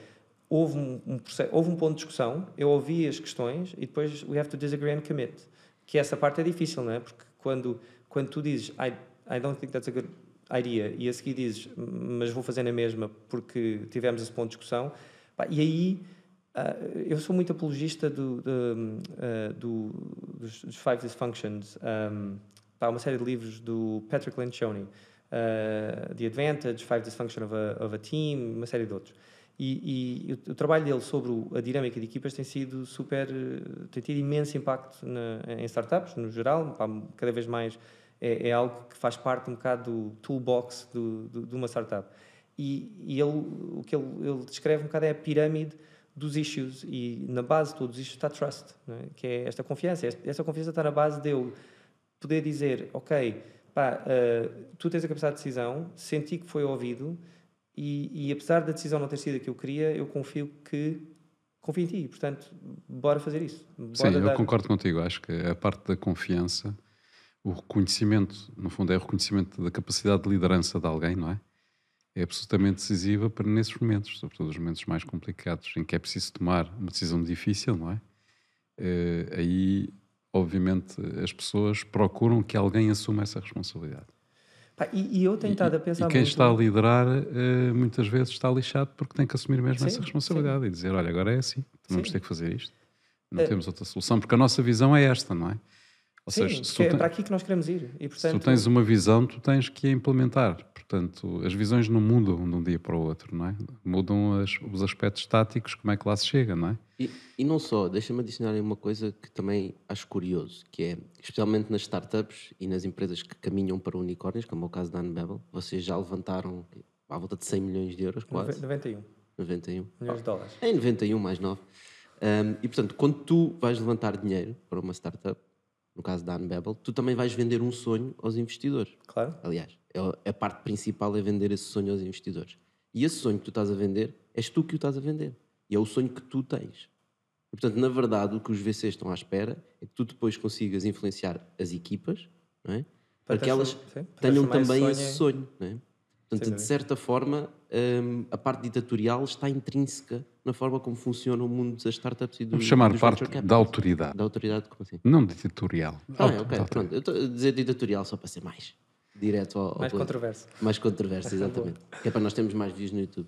S2: houve um, um houve um ponto de discussão, eu ouvi as questões e depois we have to disagree and commit. Que essa parte é difícil, não é? Porque quando, quando tu dizes, I, I don't think that's a good idea, e a seguir dizes, mas vou fazer na mesma porque tivemos esse ponto de discussão, e aí ah, eu sou muito apologista do, do, ah, do- dos, dos Five Dysfunctions. Um, pá, uma série de livros do Patrick Lencioni, ah, The Advantage, Five Dysfunctions of a, of a Team, uma série de outros. E, e o, o trabalho dele sobre o- a dinâmica de equipas tem sido super, eh, tem tido imenso impacto na- em startups, no geral, pá, cada vez mais é, é algo que faz parte um bocado do toolbox do, do- de uma startup. E, e ele, o que ele, ele descreve um bocado é a pirâmide dos issues e na base de todos os issues está trust, é? que é esta confiança. Esta, esta confiança está na base de eu poder dizer, ok, pá, eh, tu tens a capacidade de decisão, senti que foi ouvido e, e apesar da decisão não ter sido a que eu queria, eu confio que confio em ti, portanto, bora fazer isso. Bora
S3: Sim, eu
S2: dar-
S3: concordo contigo. Acho que a parte da confiança, o reconhecimento, no fundo, é o reconhecimento da capacidade de liderança de alguém, não é? É absolutamente decisiva para nesses momentos, sobretudo os momentos mais complicados, em que é preciso tomar uma decisão difícil, não é? Eh, aí, obviamente, as pessoas procuram que alguém assuma essa responsabilidade.
S2: Pá, e, e eu tenho estado a pensar
S3: E quem
S2: muito...
S3: está a liderar eh, muitas vezes está lixado porque tem que assumir mesmo
S2: Sim,
S3: essa responsabilidade e dizer: olha, agora é assim, vamos
S2: Sim.
S3: ter que fazer isto. Não
S2: Eh,
S3: temos outra solução, porque a nossa visão é esta, não é? Ou
S2: Sim,
S3: seja, se
S2: que é
S3: ten-
S2: para aqui que nós queremos ir. E,
S3: se
S2: portanto,
S3: tu tens uma visão, tu tens que a implementar. Portanto, as visões não mudam de um dia para o outro, não é? Mudam as- os aspectos táticos, como é que lá se chega, não é?
S1: E, e não só, deixa-me adicionar aí uma coisa que também acho curioso, que é, especialmente nas startups e nas empresas que caminham para unicórnios, como é o caso da Unbabel, vocês já levantaram à volta de 100 milhões de euros, quase,
S2: 91
S1: 91.
S2: milhões de dólares.
S1: Em 91, mais 9. Um, e portanto, quando tu vais levantar dinheiro para uma startup, no caso da Unbabel, tu também vais vender um sonho aos investidores.
S2: Claro.
S1: Aliás, é a parte principal é vender esse sonho aos investidores. E esse sonho que tu estás a vender, és tu que o estás a vender. E é o sonho que tu tens. E, portanto, na verdade, o que os VCs estão à espera é que tu depois consigas influenciar as equipas, não é? para, que elas
S2: sim, para
S1: tenham também
S2: esse
S1: esse
S2: sonho
S1: sonho. Não é? Portanto, de certa forma, hum, a parte ditatorial está intrínseca na forma como funciona o mundo das startups e do,
S3: Vamos chamar
S1: dos
S3: parte da autoridade,
S1: Da autoridade, como assim?
S3: não ditatorial.
S1: Ah,
S3: Auto-
S1: ok, pronto. Eu estou a dizer ditatorial só para ser mais direto ao, ao
S2: Mais
S1: ponto.
S2: controverso.
S1: Mais controverso, exatamente. que é para nós termos mais views no YouTube.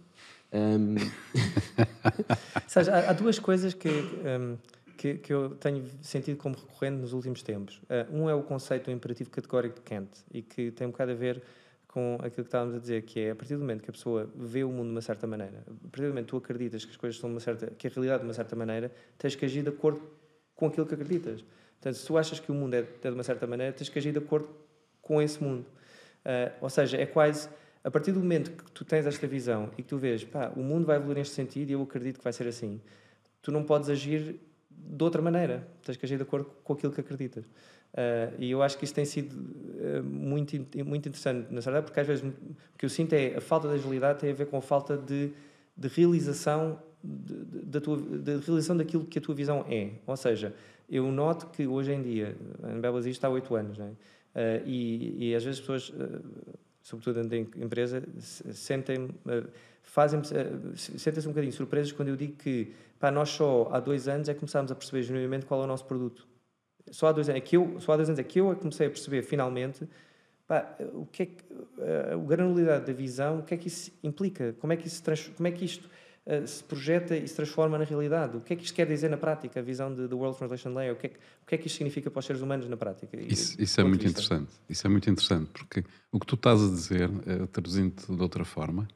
S2: Ou seja, há, há duas coisas que, hum, que, que eu tenho sentido como recorrente nos últimos tempos. Uh, um é o conceito do imperativo categórico de Kant e que tem um bocado a ver com aquilo que estávamos a dizer, que é a partir do momento que a pessoa vê o mundo de uma certa maneira, a partir do momento que tu acreditas que as coisas são de uma certa, que a realidade de uma certa maneira, tens que agir de acordo com aquilo que acreditas. Portanto, se tu achas que o mundo é de é uma certa maneira, tens que agir de acordo com esse mundo. Uh, ou seja, é quase a partir do momento que tu tens esta visão e que tu vês, pá, o mundo vai evoluir neste sentido e eu acredito que vai ser assim, tu não podes agir de outra maneira, tens que agir de acordo com aquilo que acreditas. Uh, e eu acho que isso tem sido uh, muito, muito interessante na verdade, porque às vezes o que eu sinto é a falta de agilidade tem a ver com a falta de, de realização da tua, de realização daquilo que a tua visão é. Ou seja, eu noto que hoje em dia, a Anbel existe há oito anos? Uh, e, e às vezes as pessoas, uh, sobretudo dentro da empresa, se- sentem uh, fazem-me uh, sentem-se um bocadinho surpresos quando eu digo que pá, nós só há dois anos é que começámos a perceber genuinamente qual é o nosso produto. Só há dois anos é eu, só há dois anos é que eu é que comecei a perceber finalmente pá, o que é que, uh, a granularidade da visão, o que é que isso implica, como é que, isso como é que isto uh, se projeta e se transforma na realidade, o que é que isto quer dizer na prática, a visão do World Translation Layer, o que, é que, o que é que isto significa para os seres humanos na prática.
S3: Isso, isso é muito interessante. Isso é muito interessante, porque o que tu estás a dizer, eh, traduzindo de outra forma,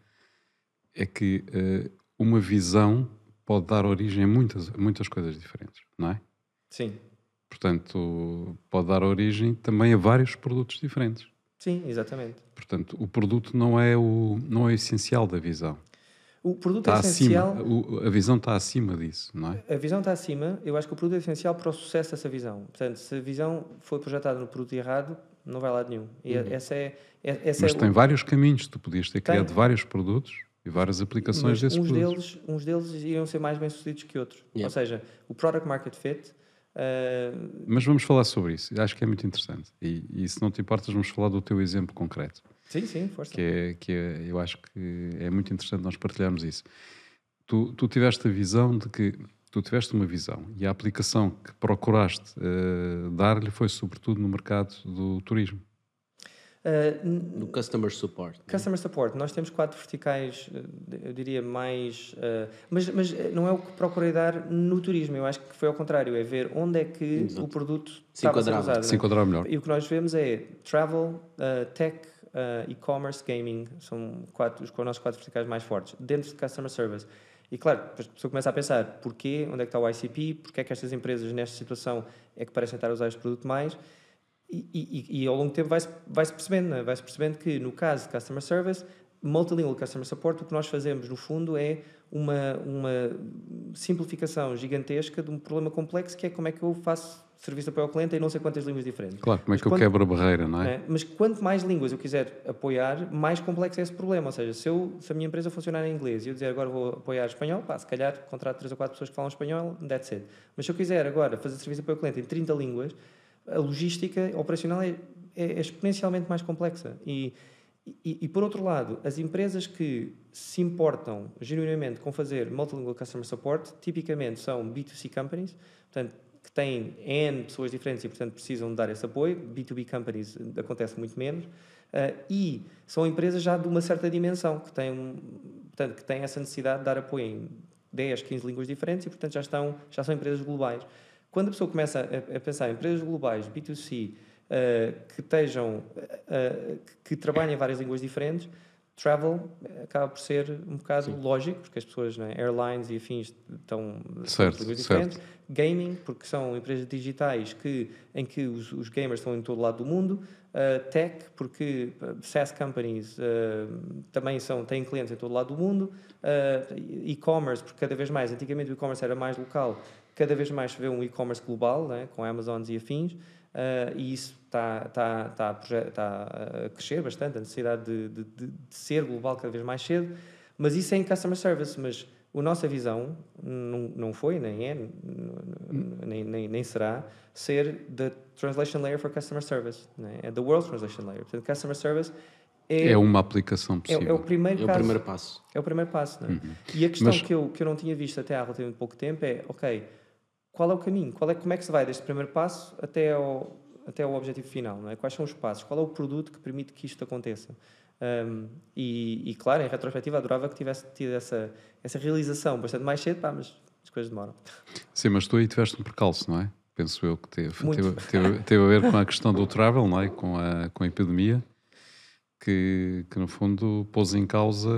S3: é que eh, uma visão pode dar origem a muitas, muitas coisas diferentes, não é?
S2: Sim,
S3: Portanto, pode dar origem também a vários produtos diferentes.
S2: sim, exatamente.
S3: Portanto, o produto não é o, não é o essencial da visão.
S2: O produto
S3: Está
S2: é essencial.
S3: acima, o- a visão está acima disso, não é?
S2: A visão está acima, eu acho que o produto é essencial para o sucesso dessa visão. Portanto, se a visão for projetada no produto errado, não vai a lado nenhum. E essa é, é- essa
S3: Uhum. Mas
S2: é
S3: tem
S2: o-
S3: vários caminhos. Tu podias ter
S2: Tem.
S3: criado vários produtos e várias aplicações
S2: mas
S3: desses
S2: uns
S3: produtos.
S2: deles, uns deles iriam ser mais bem sucedidos que outros.
S1: Yeah.
S2: Ou seja, o product market fit.
S3: Mas vamos falar sobre isso. Acho que é muito interessante. E, e se não te importas, vamos falar do teu exemplo concreto.
S2: sim, sim, força.
S3: Que é, que é, eu acho que é muito interessante nós partilharmos isso. Tu, tu tiveste a visão de que tu tiveste uma visão e a aplicação que procuraste eh, dar-lhe foi sobretudo no mercado do turismo.
S2: Eh, n-
S1: no Customer Support.
S2: Customer Support, nós temos quatro verticais, eh, eu diria mais. eh, mas, mas eh, não é o que procurei dar no turismo, eu acho que foi ao contrário, é ver onde é que
S1: Exato.
S2: o produto
S1: Se
S2: estava a ser
S1: enquadrava.
S2: usado.
S3: Se
S2: não é?
S3: enquadrar melhor.
S2: E o que nós vemos é travel, uh, tech, uh, e-commerce, gaming, são quatro, os nossos quatro verticais mais fortes, dentro de customer service. E claro, depois a pessoa começa a pensar porquê, onde é que está o ICP, porque é que estas empresas nesta situação é que parecem estar a usar este produto mais. E, e- e ao longo do tempo vai-se vai-se percebendo, não é? vai-se percebendo que no caso de customer service, multilingual customer support, o que nós fazemos no fundo é uma, uma simplificação gigantesca de um problema complexo que é como é que eu faço serviço de apoio ao cliente em não sei quantas línguas diferentes.
S3: Claro, como é que eu
S2: quando-
S3: quebro a barreira, não é?
S2: né? Mas quanto mais línguas eu quiser apoiar, mais complexo é esse problema. Ou seja, se, eu, se a minha empresa funcionar em inglês e eu dizer agora vou apoiar espanhol, pá, se calhar contrato 3 ou 4 pessoas que falam espanhol, that's it. Mas se eu quiser agora fazer serviço de apoio ao cliente em 30 línguas, a logística operacional é, é exponencialmente mais complexa. E, e, e, por outro lado, as empresas que se importam genuinamente com fazer multilingual customer support, tipicamente são B2C companies, portanto, que têm N pessoas diferentes e, portanto, precisam dar esse apoio. B2B companies acontece muito menos. Uh, e são empresas já de uma certa dimensão, que têm, um, portanto, que têm essa necessidade de dar apoio em 10, 15 línguas diferentes e, portanto, já, estão, já são empresas globais. Quando a pessoa começa a, a pensar em empresas globais, B2C, uh, que estejam, uh, que trabalhem em várias línguas diferentes, travel acaba por ser um bocado Sim. lógico, porque as pessoas, né, airlines e afins, estão
S3: certo, línguas diferentes. Certo.
S2: Gaming, porque são empresas digitais que, em que os, os gamers estão em todo lado do mundo. Uh, tech, porque SaaS companies uh, também são, têm clientes em todo lado do mundo. Uh, e-commerce, porque cada vez mais, antigamente o e-commerce era mais local, cada vez mais se vê um e-commerce global, né, com Amazons e afins. Uh, e isso está, está, está, está, a crescer bastante, a necessidade de, de, de, ser global cada vez mais cedo, mas isso é em customer service, mas a nossa visão não, não foi, nem é, nem, nem, nem será, ser the translation layer for customer service, né? é the world translation layer. Portanto, customer service
S3: é, é uma aplicação possível.
S2: É, é o primeiro,
S1: é o primeiro passo.
S2: É o primeiro passo. Né? Uhum. E a questão Mas... que, eu, que eu não tinha visto até há relativamente pouco tempo é, ok, qual é o caminho? Qual é, como é que se vai deste primeiro passo até ao, até ao objetivo final? Não é? Quais são os passos? Qual é o produto que permite que isto aconteça? Um, e, e, claro, em retrospectiva, adorava que tivesse tido essa, essa realização bastante mais cedo, pá, mas as coisas demoram.
S3: Sim, mas tu aí tiveste um percalço, não é? Penso eu que teve. Teve, teve, teve, a ver com a questão do travel, não é? Com a, com a epidemia. Que, que no fundo pôs em causa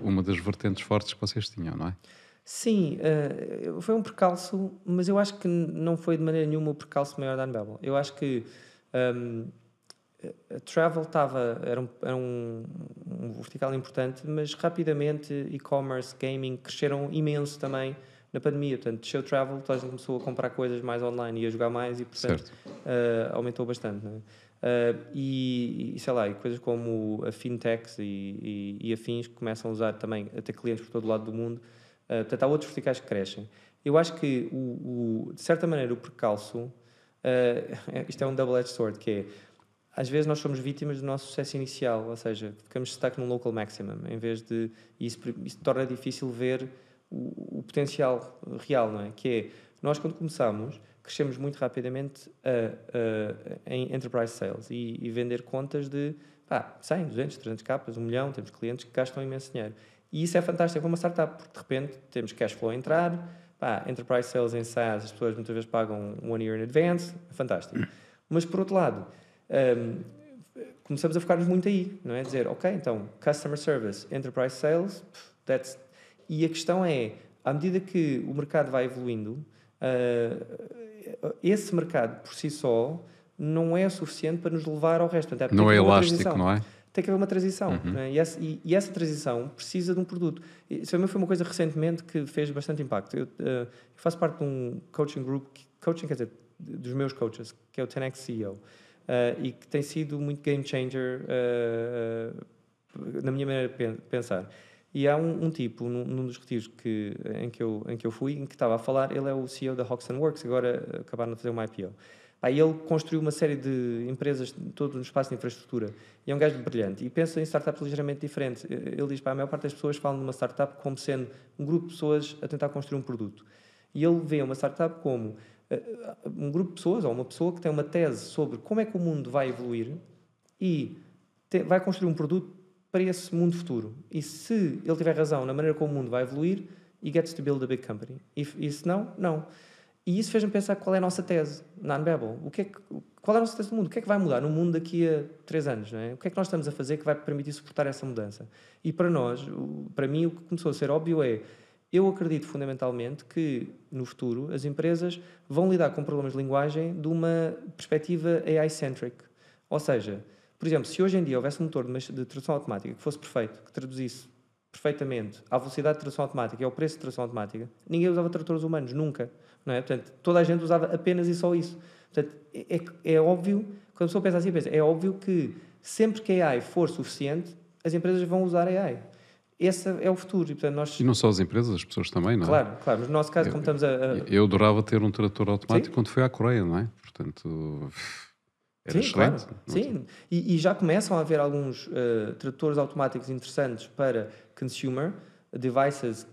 S3: uma das vertentes fortes que vocês tinham, não é?
S2: Sim, uh, foi um percalço, mas eu acho que não foi de maneira nenhuma o percalço maior da Unbabel. Eu acho que um, a Travel estava, era, um, era um, um, vertical importante, mas rapidamente e-commerce, gaming cresceram imenso também na pandemia. Portanto, desceu Travel, toda a gente começou a comprar coisas mais online e a jogar mais e, portanto, uh, aumentou bastante. É? Uh, e, e, sei lá, e coisas como a fintechs e, e, e afins que começam a usar também, a ter clientes por todo o lado do mundo, Uh, portanto, há outros verticais que crescem. Eu acho que, o, o de certa maneira, o percalço, uh, isto é um double-edged sword, que é, às vezes nós somos vítimas do nosso sucesso inicial, ou seja, ficamos stuck num local maximum, em vez de, e isso, isso torna difícil ver o, o, potencial real, não é? Que é, nós quando começamos, crescemos muito rapidamente em enterprise sales e, e vender contas de pá, 100, 200, 300 capas, 1 milhão, temos clientes que gastam imenso dinheiro. E isso é fantástico para uma startup, porque de repente temos cash flow a entrar, pá, enterprise sales em SaaS, as pessoas muitas vezes pagam one year in advance, é fantástico. Mas por outro lado, um, começamos a focar-nos muito aí, não é? Dizer, ok, então, customer service, enterprise sales, that's... e a questão é, à medida que o mercado vai evoluindo, uh, esse mercado por si só não é suficiente para nos levar ao resto. Portanto,
S3: é não é elástico, não é?
S2: Tem que haver uma transição. Uhum. Né? E, essa, e, e, essa, transição precisa de um produto. Isso também foi uma coisa recentemente que fez bastante impacto. Eu, uh, eu faço parte de um coaching group, coaching quer dizer, dos meus coaches, que é o 10x CEO, uh, e que tem sido muito game changer uh, na minha maneira de pensar. E há um, um tipo, num, num, dos retiros que, em, que eu, em que eu fui, em que estava a falar, ele é o CEO da Hoxton Works, agora acabaram de fazer uma IPO. Aí ele construiu uma série de empresas todo no espaço de infraestrutura e é um gajo brilhante e pensa em startups ligeiramente diferentes. Ele diz, para a maior parte das pessoas falam de uma startup como sendo um grupo de pessoas a tentar construir um produto. E ele vê uma startup como uh, um grupo de pessoas ou uma pessoa que tem uma tese sobre como é que o mundo vai evoluir e te, vai construir um produto para esse mundo futuro. E se ele tiver razão na maneira como o mundo vai evoluir, he gets to build a big company. E se não, não. E isso fez-me pensar qual é a nossa tese na Unbabel. O que é que, qual é a nossa tese do mundo? O que é que vai mudar no mundo daqui a três anos? Não é? O que é que nós estamos a fazer que vai permitir suportar essa mudança? E para nós, para mim, o que começou a ser óbvio é eu acredito fundamentalmente que no futuro as empresas vão lidar com problemas de linguagem de uma perspectiva AI-centric. Ou seja, por exemplo, se hoje em dia houvesse um motor de tradução automática que fosse perfeito, que traduzisse perfeitamente à velocidade de tradução automática e ao preço de tradução automática, ninguém usava tradutores humanos, nunca. Não é? Portanto, toda a gente usava apenas e só isso. Portanto, é, é, é óbvio, quando a pessoa pensa assim, pensa, é óbvio que sempre que a AI for suficiente, as empresas vão usar a AI. Esse é o futuro. E, portanto, nós...
S3: e não só as empresas, as pessoas também, não é?
S2: Claro, claro. Mas no nosso caso, eu, como estamos a, a...
S3: Eu adorava ter um trator automático Sim. quando fui à Coreia, não é? Portanto... Era Sim, excelente. Claro.
S2: Sim, e, e, já começam a haver alguns uh, tratores automáticos interessantes para consumer devices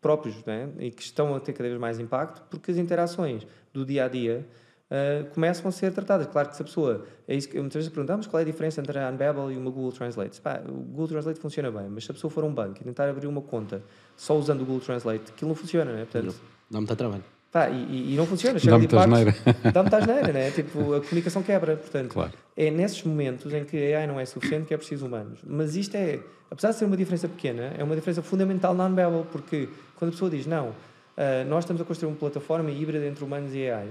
S2: próprios né? e que estão a ter cada vez mais impacto porque as interações do dia a dia uh, começam a ser tratadas. Claro que se a pessoa. É isso que muitas vezes perguntamos qual é a diferença entre a Unbabel e uma Google Translate. Pá, o Google Translate funciona bem, mas se a pessoa for a um banco e tentar abrir uma conta só usando o Google Translate, aquilo não funciona, né? Portanto,
S1: Dá muito trabalho.
S2: Pá, e, e não funciona.
S3: Dá
S2: chega ali
S3: muita
S2: partes-
S3: asneira.
S2: Dá muita asneira, né? Tipo, a comunicação quebra. Portanto,
S3: Claro.
S2: é nesses momentos em que a AI não é suficiente que é preciso humanos. Mas isto é, apesar de ser uma diferença pequena, é uma diferença fundamental na Unbabel, porque quando a pessoa diz, não, ah, nós estamos a construir uma plataforma híbrida entre humanos e AI,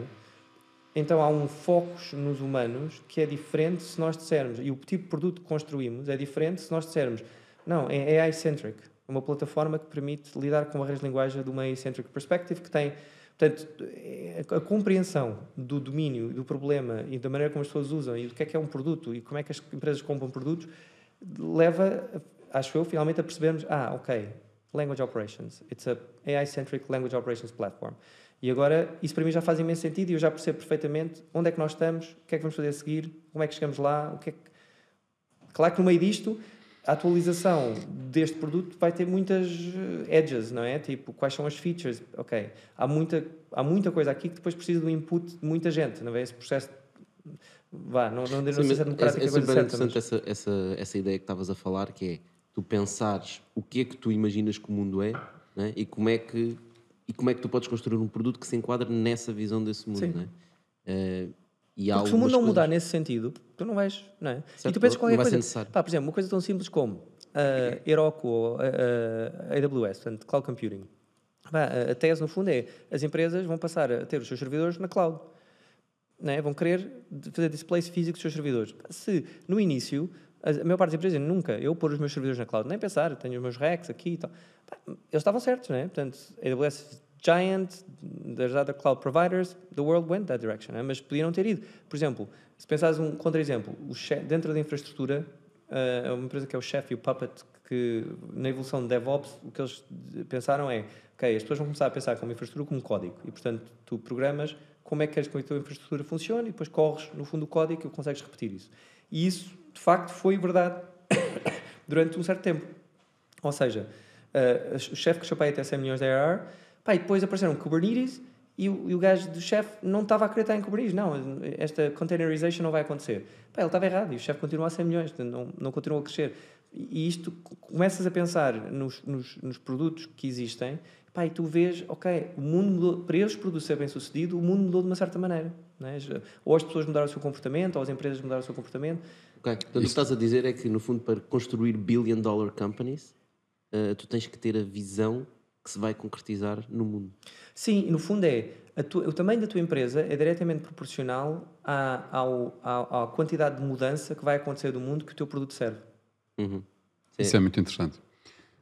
S2: então há um foco nos humanos que é diferente se nós dissermos, e o tipo de produto que construímos é diferente se nós dissermos, não, é AI-centric, uma plataforma que permite lidar com barreiras de linguagem de uma AI-centric perspective que tem, portanto, é- a compreensão do domínio, do problema e da maneira como as pessoas usam e do que é que é um produto e como é que as empresas compram produtos, leva, acho eu, finalmente a percebermos, ah, ok, Language Operations, it's a AI-centric Language Operations Platform. E agora, isso para mim já faz imenso sentido e eu já percebo perfeitamente onde é que nós estamos, o que é que vamos fazer a seguir, como é que chegamos lá, o que é que... Claro que no meio disto, a atualização deste produto vai ter muitas eh, edges, não é? Tipo, quais são as features? Ok, há muita, há muita coisa aqui que depois precisa do input de muita gente, não é? Esse processo... Vá, não, não, não
S1: Sim,
S2: sei se é
S1: é,
S2: democrática
S1: é
S2: coisa
S1: super
S2: certa, mas...
S1: interessante essa, essa, essa ideia que estavas a falar, que é tu pensares o que é que tu imaginas que o mundo é né? e, como é que, e como é que tu podes construir um produto que se enquadra nessa visão desse mundo.
S2: Sim.
S1: Né? E
S2: Porque se o mundo não mudar
S1: coisas-
S2: nesse sentido, tu não vais, não é? e
S1: Certo,
S2: tu pensas qualquer coisa. Pá, por exemplo, uma coisa tão simples como a Heroku ou a- a AWS, portanto, Cloud Computing. Pá, a- tese, no fundo, é as empresas vão passar a ter os seus servidores na cloud. Não é? Vão querer fazer displays físicos dos seus servidores. Se, no início, a, maior parte das empresas, nunca, eu pôr os meus servidores na cloud, nem pensar, tenho os meus racks aqui e tal. Pá, eles estavam certos, não é? Portanto, AWS Giant, there's other cloud providers, the world went that direction, não é? mas podiam ter ido. Por exemplo, se pensares um contra-exemplo, dentro da infraestrutura, é uma empresa que é o Chef e o Puppet, que na evolução de DevOps, o que eles pensaram é, ok, as pessoas vão começar a pensar como infraestrutura como código, e portanto tu programas como é que queres que a tua infraestrutura funcione e depois corres no fundo do código e consegues repetir isso. E isso, de facto, foi verdade durante um certo tempo. Ou seja, eh, o chefe para aí até 100 milhões de ARR, pá, e depois apareceram Kubernetes e o, e o gajo do chefe não estava a acreditar em Kubernetes. Não, esta containerization não vai acontecer. Pá, ele estava errado e o chefe continua a 100 milhões, não, não continua a crescer. E isto, começas a pensar nos, nos, nos produtos que existem, pá, e tu vês, ok, o mundo mudou, para estes produtos ser bem sucedido, o mundo mudou de uma certa maneira. Não é? Ou as pessoas mudaram o seu comportamento, ou as empresas mudaram o seu comportamento.
S1: Ok, Portanto, o que estás a dizer é que, no fundo, para construir billion dollar companies, eh, tu tens que ter a visão que se vai concretizar no mundo.
S2: Sim, e no fundo é tua- o tamanho da tua empresa é diretamente proporcional à, ao- à, à quantidade de mudança que vai acontecer do mundo que o teu produto serve.
S1: Uhum.
S3: Isso é muito interessante.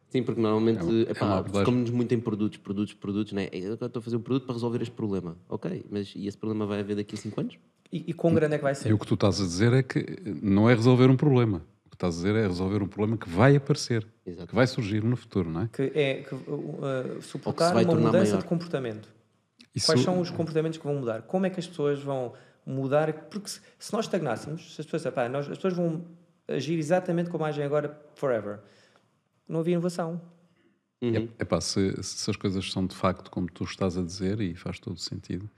S1: Sim, porque normalmente
S3: É uma- é
S1: epá,
S3: abordagem.
S1: focamos-nos muito em produtos, produtos, produtos, né? Eu agora estou a fazer um produto para resolver este problema. Ok, mas e esse problema vai haver daqui a 5 anos?
S2: E, e quão grande é que vai ser?
S3: E o que tu estás a dizer é que não é resolver um problema. Que estás a dizer é resolver um problema que vai aparecer,
S1: Exato.
S3: que vai surgir no futuro, não é?
S2: Que é que, uh, uh, suportar
S1: vai
S2: uma mudança
S1: maior.
S2: de comportamento.
S3: Isso-
S2: Quais são os comportamentos que vão mudar? Como é que as pessoas vão mudar? Porque se, se nós estagnássemos, se as pessoas, epá, nós, as pessoas vão agir exatamente como agem agora, forever, não havia inovação.
S1: Uhum.
S3: Epá, se, se as coisas são de facto como tu estás a dizer, e faz todo sentido,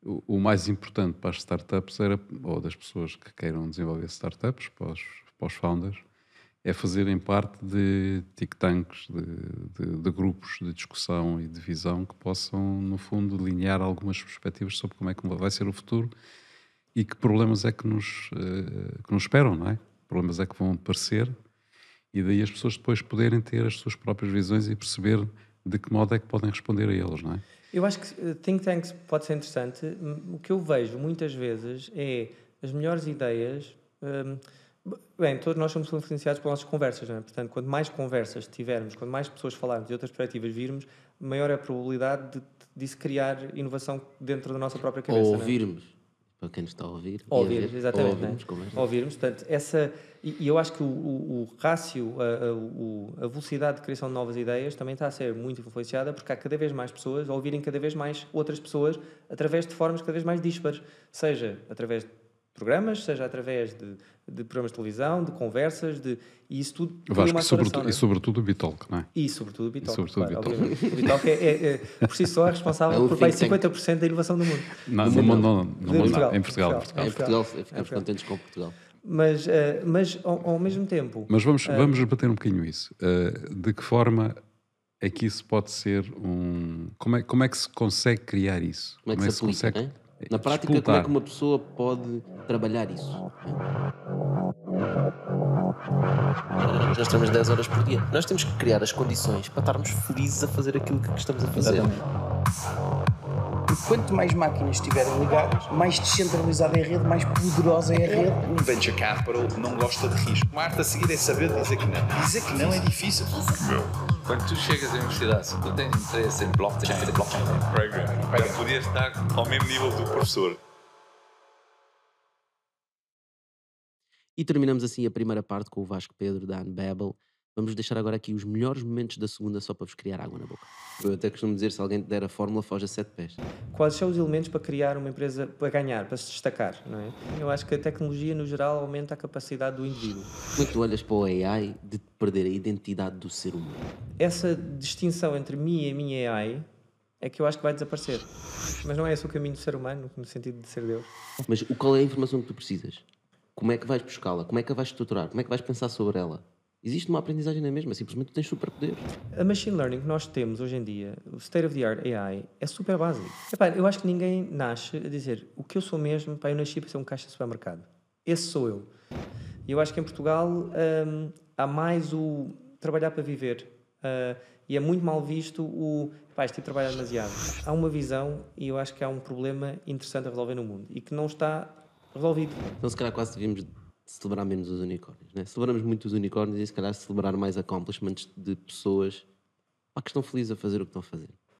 S3: o, o mais importante para as startups era, ou das pessoas que queiram desenvolver startups, para os, para os founders, é fazerem parte de think tanks, de, de- de grupos de discussão e de visão que possam, no fundo, delinear algumas perspectivas sobre como é que vai ser o futuro e que problemas é que nos, eh, que nos esperam, não é? Problemas é que vão aparecer e daí as pessoas depois poderem ter as suas próprias visões e perceber de que modo é que podem responder a eles, não é?
S2: Eu acho que uh, think tanks pode ser interessante. O que eu vejo muitas vezes é as melhores ideias. hum, bem, todos nós somos influenciados pelas nossas conversas, não é? Portanto, quanto mais conversas tivermos, quanto mais pessoas falarmos e outras perspectivas virmos, maior é a probabilidade de, disso criar inovação dentro da nossa própria cabeça.
S1: Ou
S2: é?
S1: ouvirmos, para quem nos está a ouvir. a
S2: Ouvirmos,
S1: ver,
S2: exatamente.
S1: ou ouvirmos,
S2: né?
S1: conversa.
S2: Ouvirmos, portanto, essa, e, eu acho que o, o, o rácio, a, a, a velocidade de criação de novas ideias também está a ser muito influenciada porque há cada vez mais pessoas a ouvirem cada vez mais outras pessoas através de formas cada vez mais dispares, seja através programas, seja através de, de programas de televisão, de conversas, de, e isso tudo
S3: Vasco,
S2: uma
S3: e sobretudo,
S2: aceleração,
S3: e sobretudo o Bitalk, não é?
S2: e sobretudo o Bitalk.
S3: E sobretudo o
S2: claro,
S3: Bitalk.
S2: obviamente. O Bitalk é, é- é, por si só, é responsável
S1: É
S2: por mais
S1: think tank.
S2: 50% da inovação do mundo.
S3: Não, no
S1: mundo não.
S3: não,
S2: Portugal,
S3: em Portugal.
S2: Portugal.
S3: Portugal.
S1: em Portugal, ficamos contentes com Portugal.
S2: Mas, eh, mas ao, ao mesmo tempo,
S3: Mas vamos,
S2: Ah.
S3: vamos debater um bocadinho isso. Uh, de que forma é que isso pode ser um. Como é, como é que se consegue criar isso?
S1: Como é que se aplica, né? Na prática,
S3: explotar?
S1: como é que uma pessoa pode trabalhar isso?
S7: Nós temos 10 horas por dia. Nós temos que criar as condições para estarmos felizes a fazer aquilo que estamos a fazer.
S4: Porque quanto mais máquinas estiverem ligadas, mais descentralizada é a rede, mais poderosa é a rede.
S5: Um venture capital não gosta de risco. Uma arte a seguir é saber dizer que não. Dizer que não é difícil.
S6: Quando tu chegas à universidade, se tu tens interesse em blockchain, blockchain programming, para poder estar ao mesmo nível do professor.
S1: E terminamos assim a primeira parte com o Vasco Pedro da Unbabel. Vamos deixar agora aqui os melhores momentos da segunda só para vos criar água na boca. Eu até costumo dizer, se alguém te der a fórmula, foge a sete pés.
S2: quais são os elementos para criar uma empresa, para ganhar, para se destacar, não é? Eu acho que a tecnologia, no geral, aumenta a capacidade do indivíduo.
S1: Como é que tu olhas para o AI de perder a identidade do ser humano?
S2: Essa distinção entre mim e a minha AI é que eu acho que vai desaparecer. Mas não é esse o caminho do ser humano, no sentido de ser Deus.
S1: Mas o- qual é a informação que tu precisas? Como é que vais buscá-la? Como é que a vais estruturar? Como é que vais pensar sobre ela? Existe uma aprendizagem na mesma, simplesmente tens superpoderes.
S2: A machine learning que nós temos hoje em dia, o state of the art AI, é super básico. Epá, eu acho que ninguém nasce a dizer o que eu sou mesmo, pá, eu nasci para ser um caixa de supermercado. Esse sou eu. E eu acho que em Portugal hum, há mais o trabalhar para viver. ah, e é muito mal visto o pá, este tipo trabalha demasiado. Há uma visão e eu acho que há um problema interessante a resolver no mundo e que não está resolvido.
S1: Então, se calhar, quase devíamos celebrar menos os unicórnios. Né? Celebramos muito os unicórnios e, se calhar, celebrar mais accomplishments de pessoas pá, que estão felizes a fazer o que estão a fazer.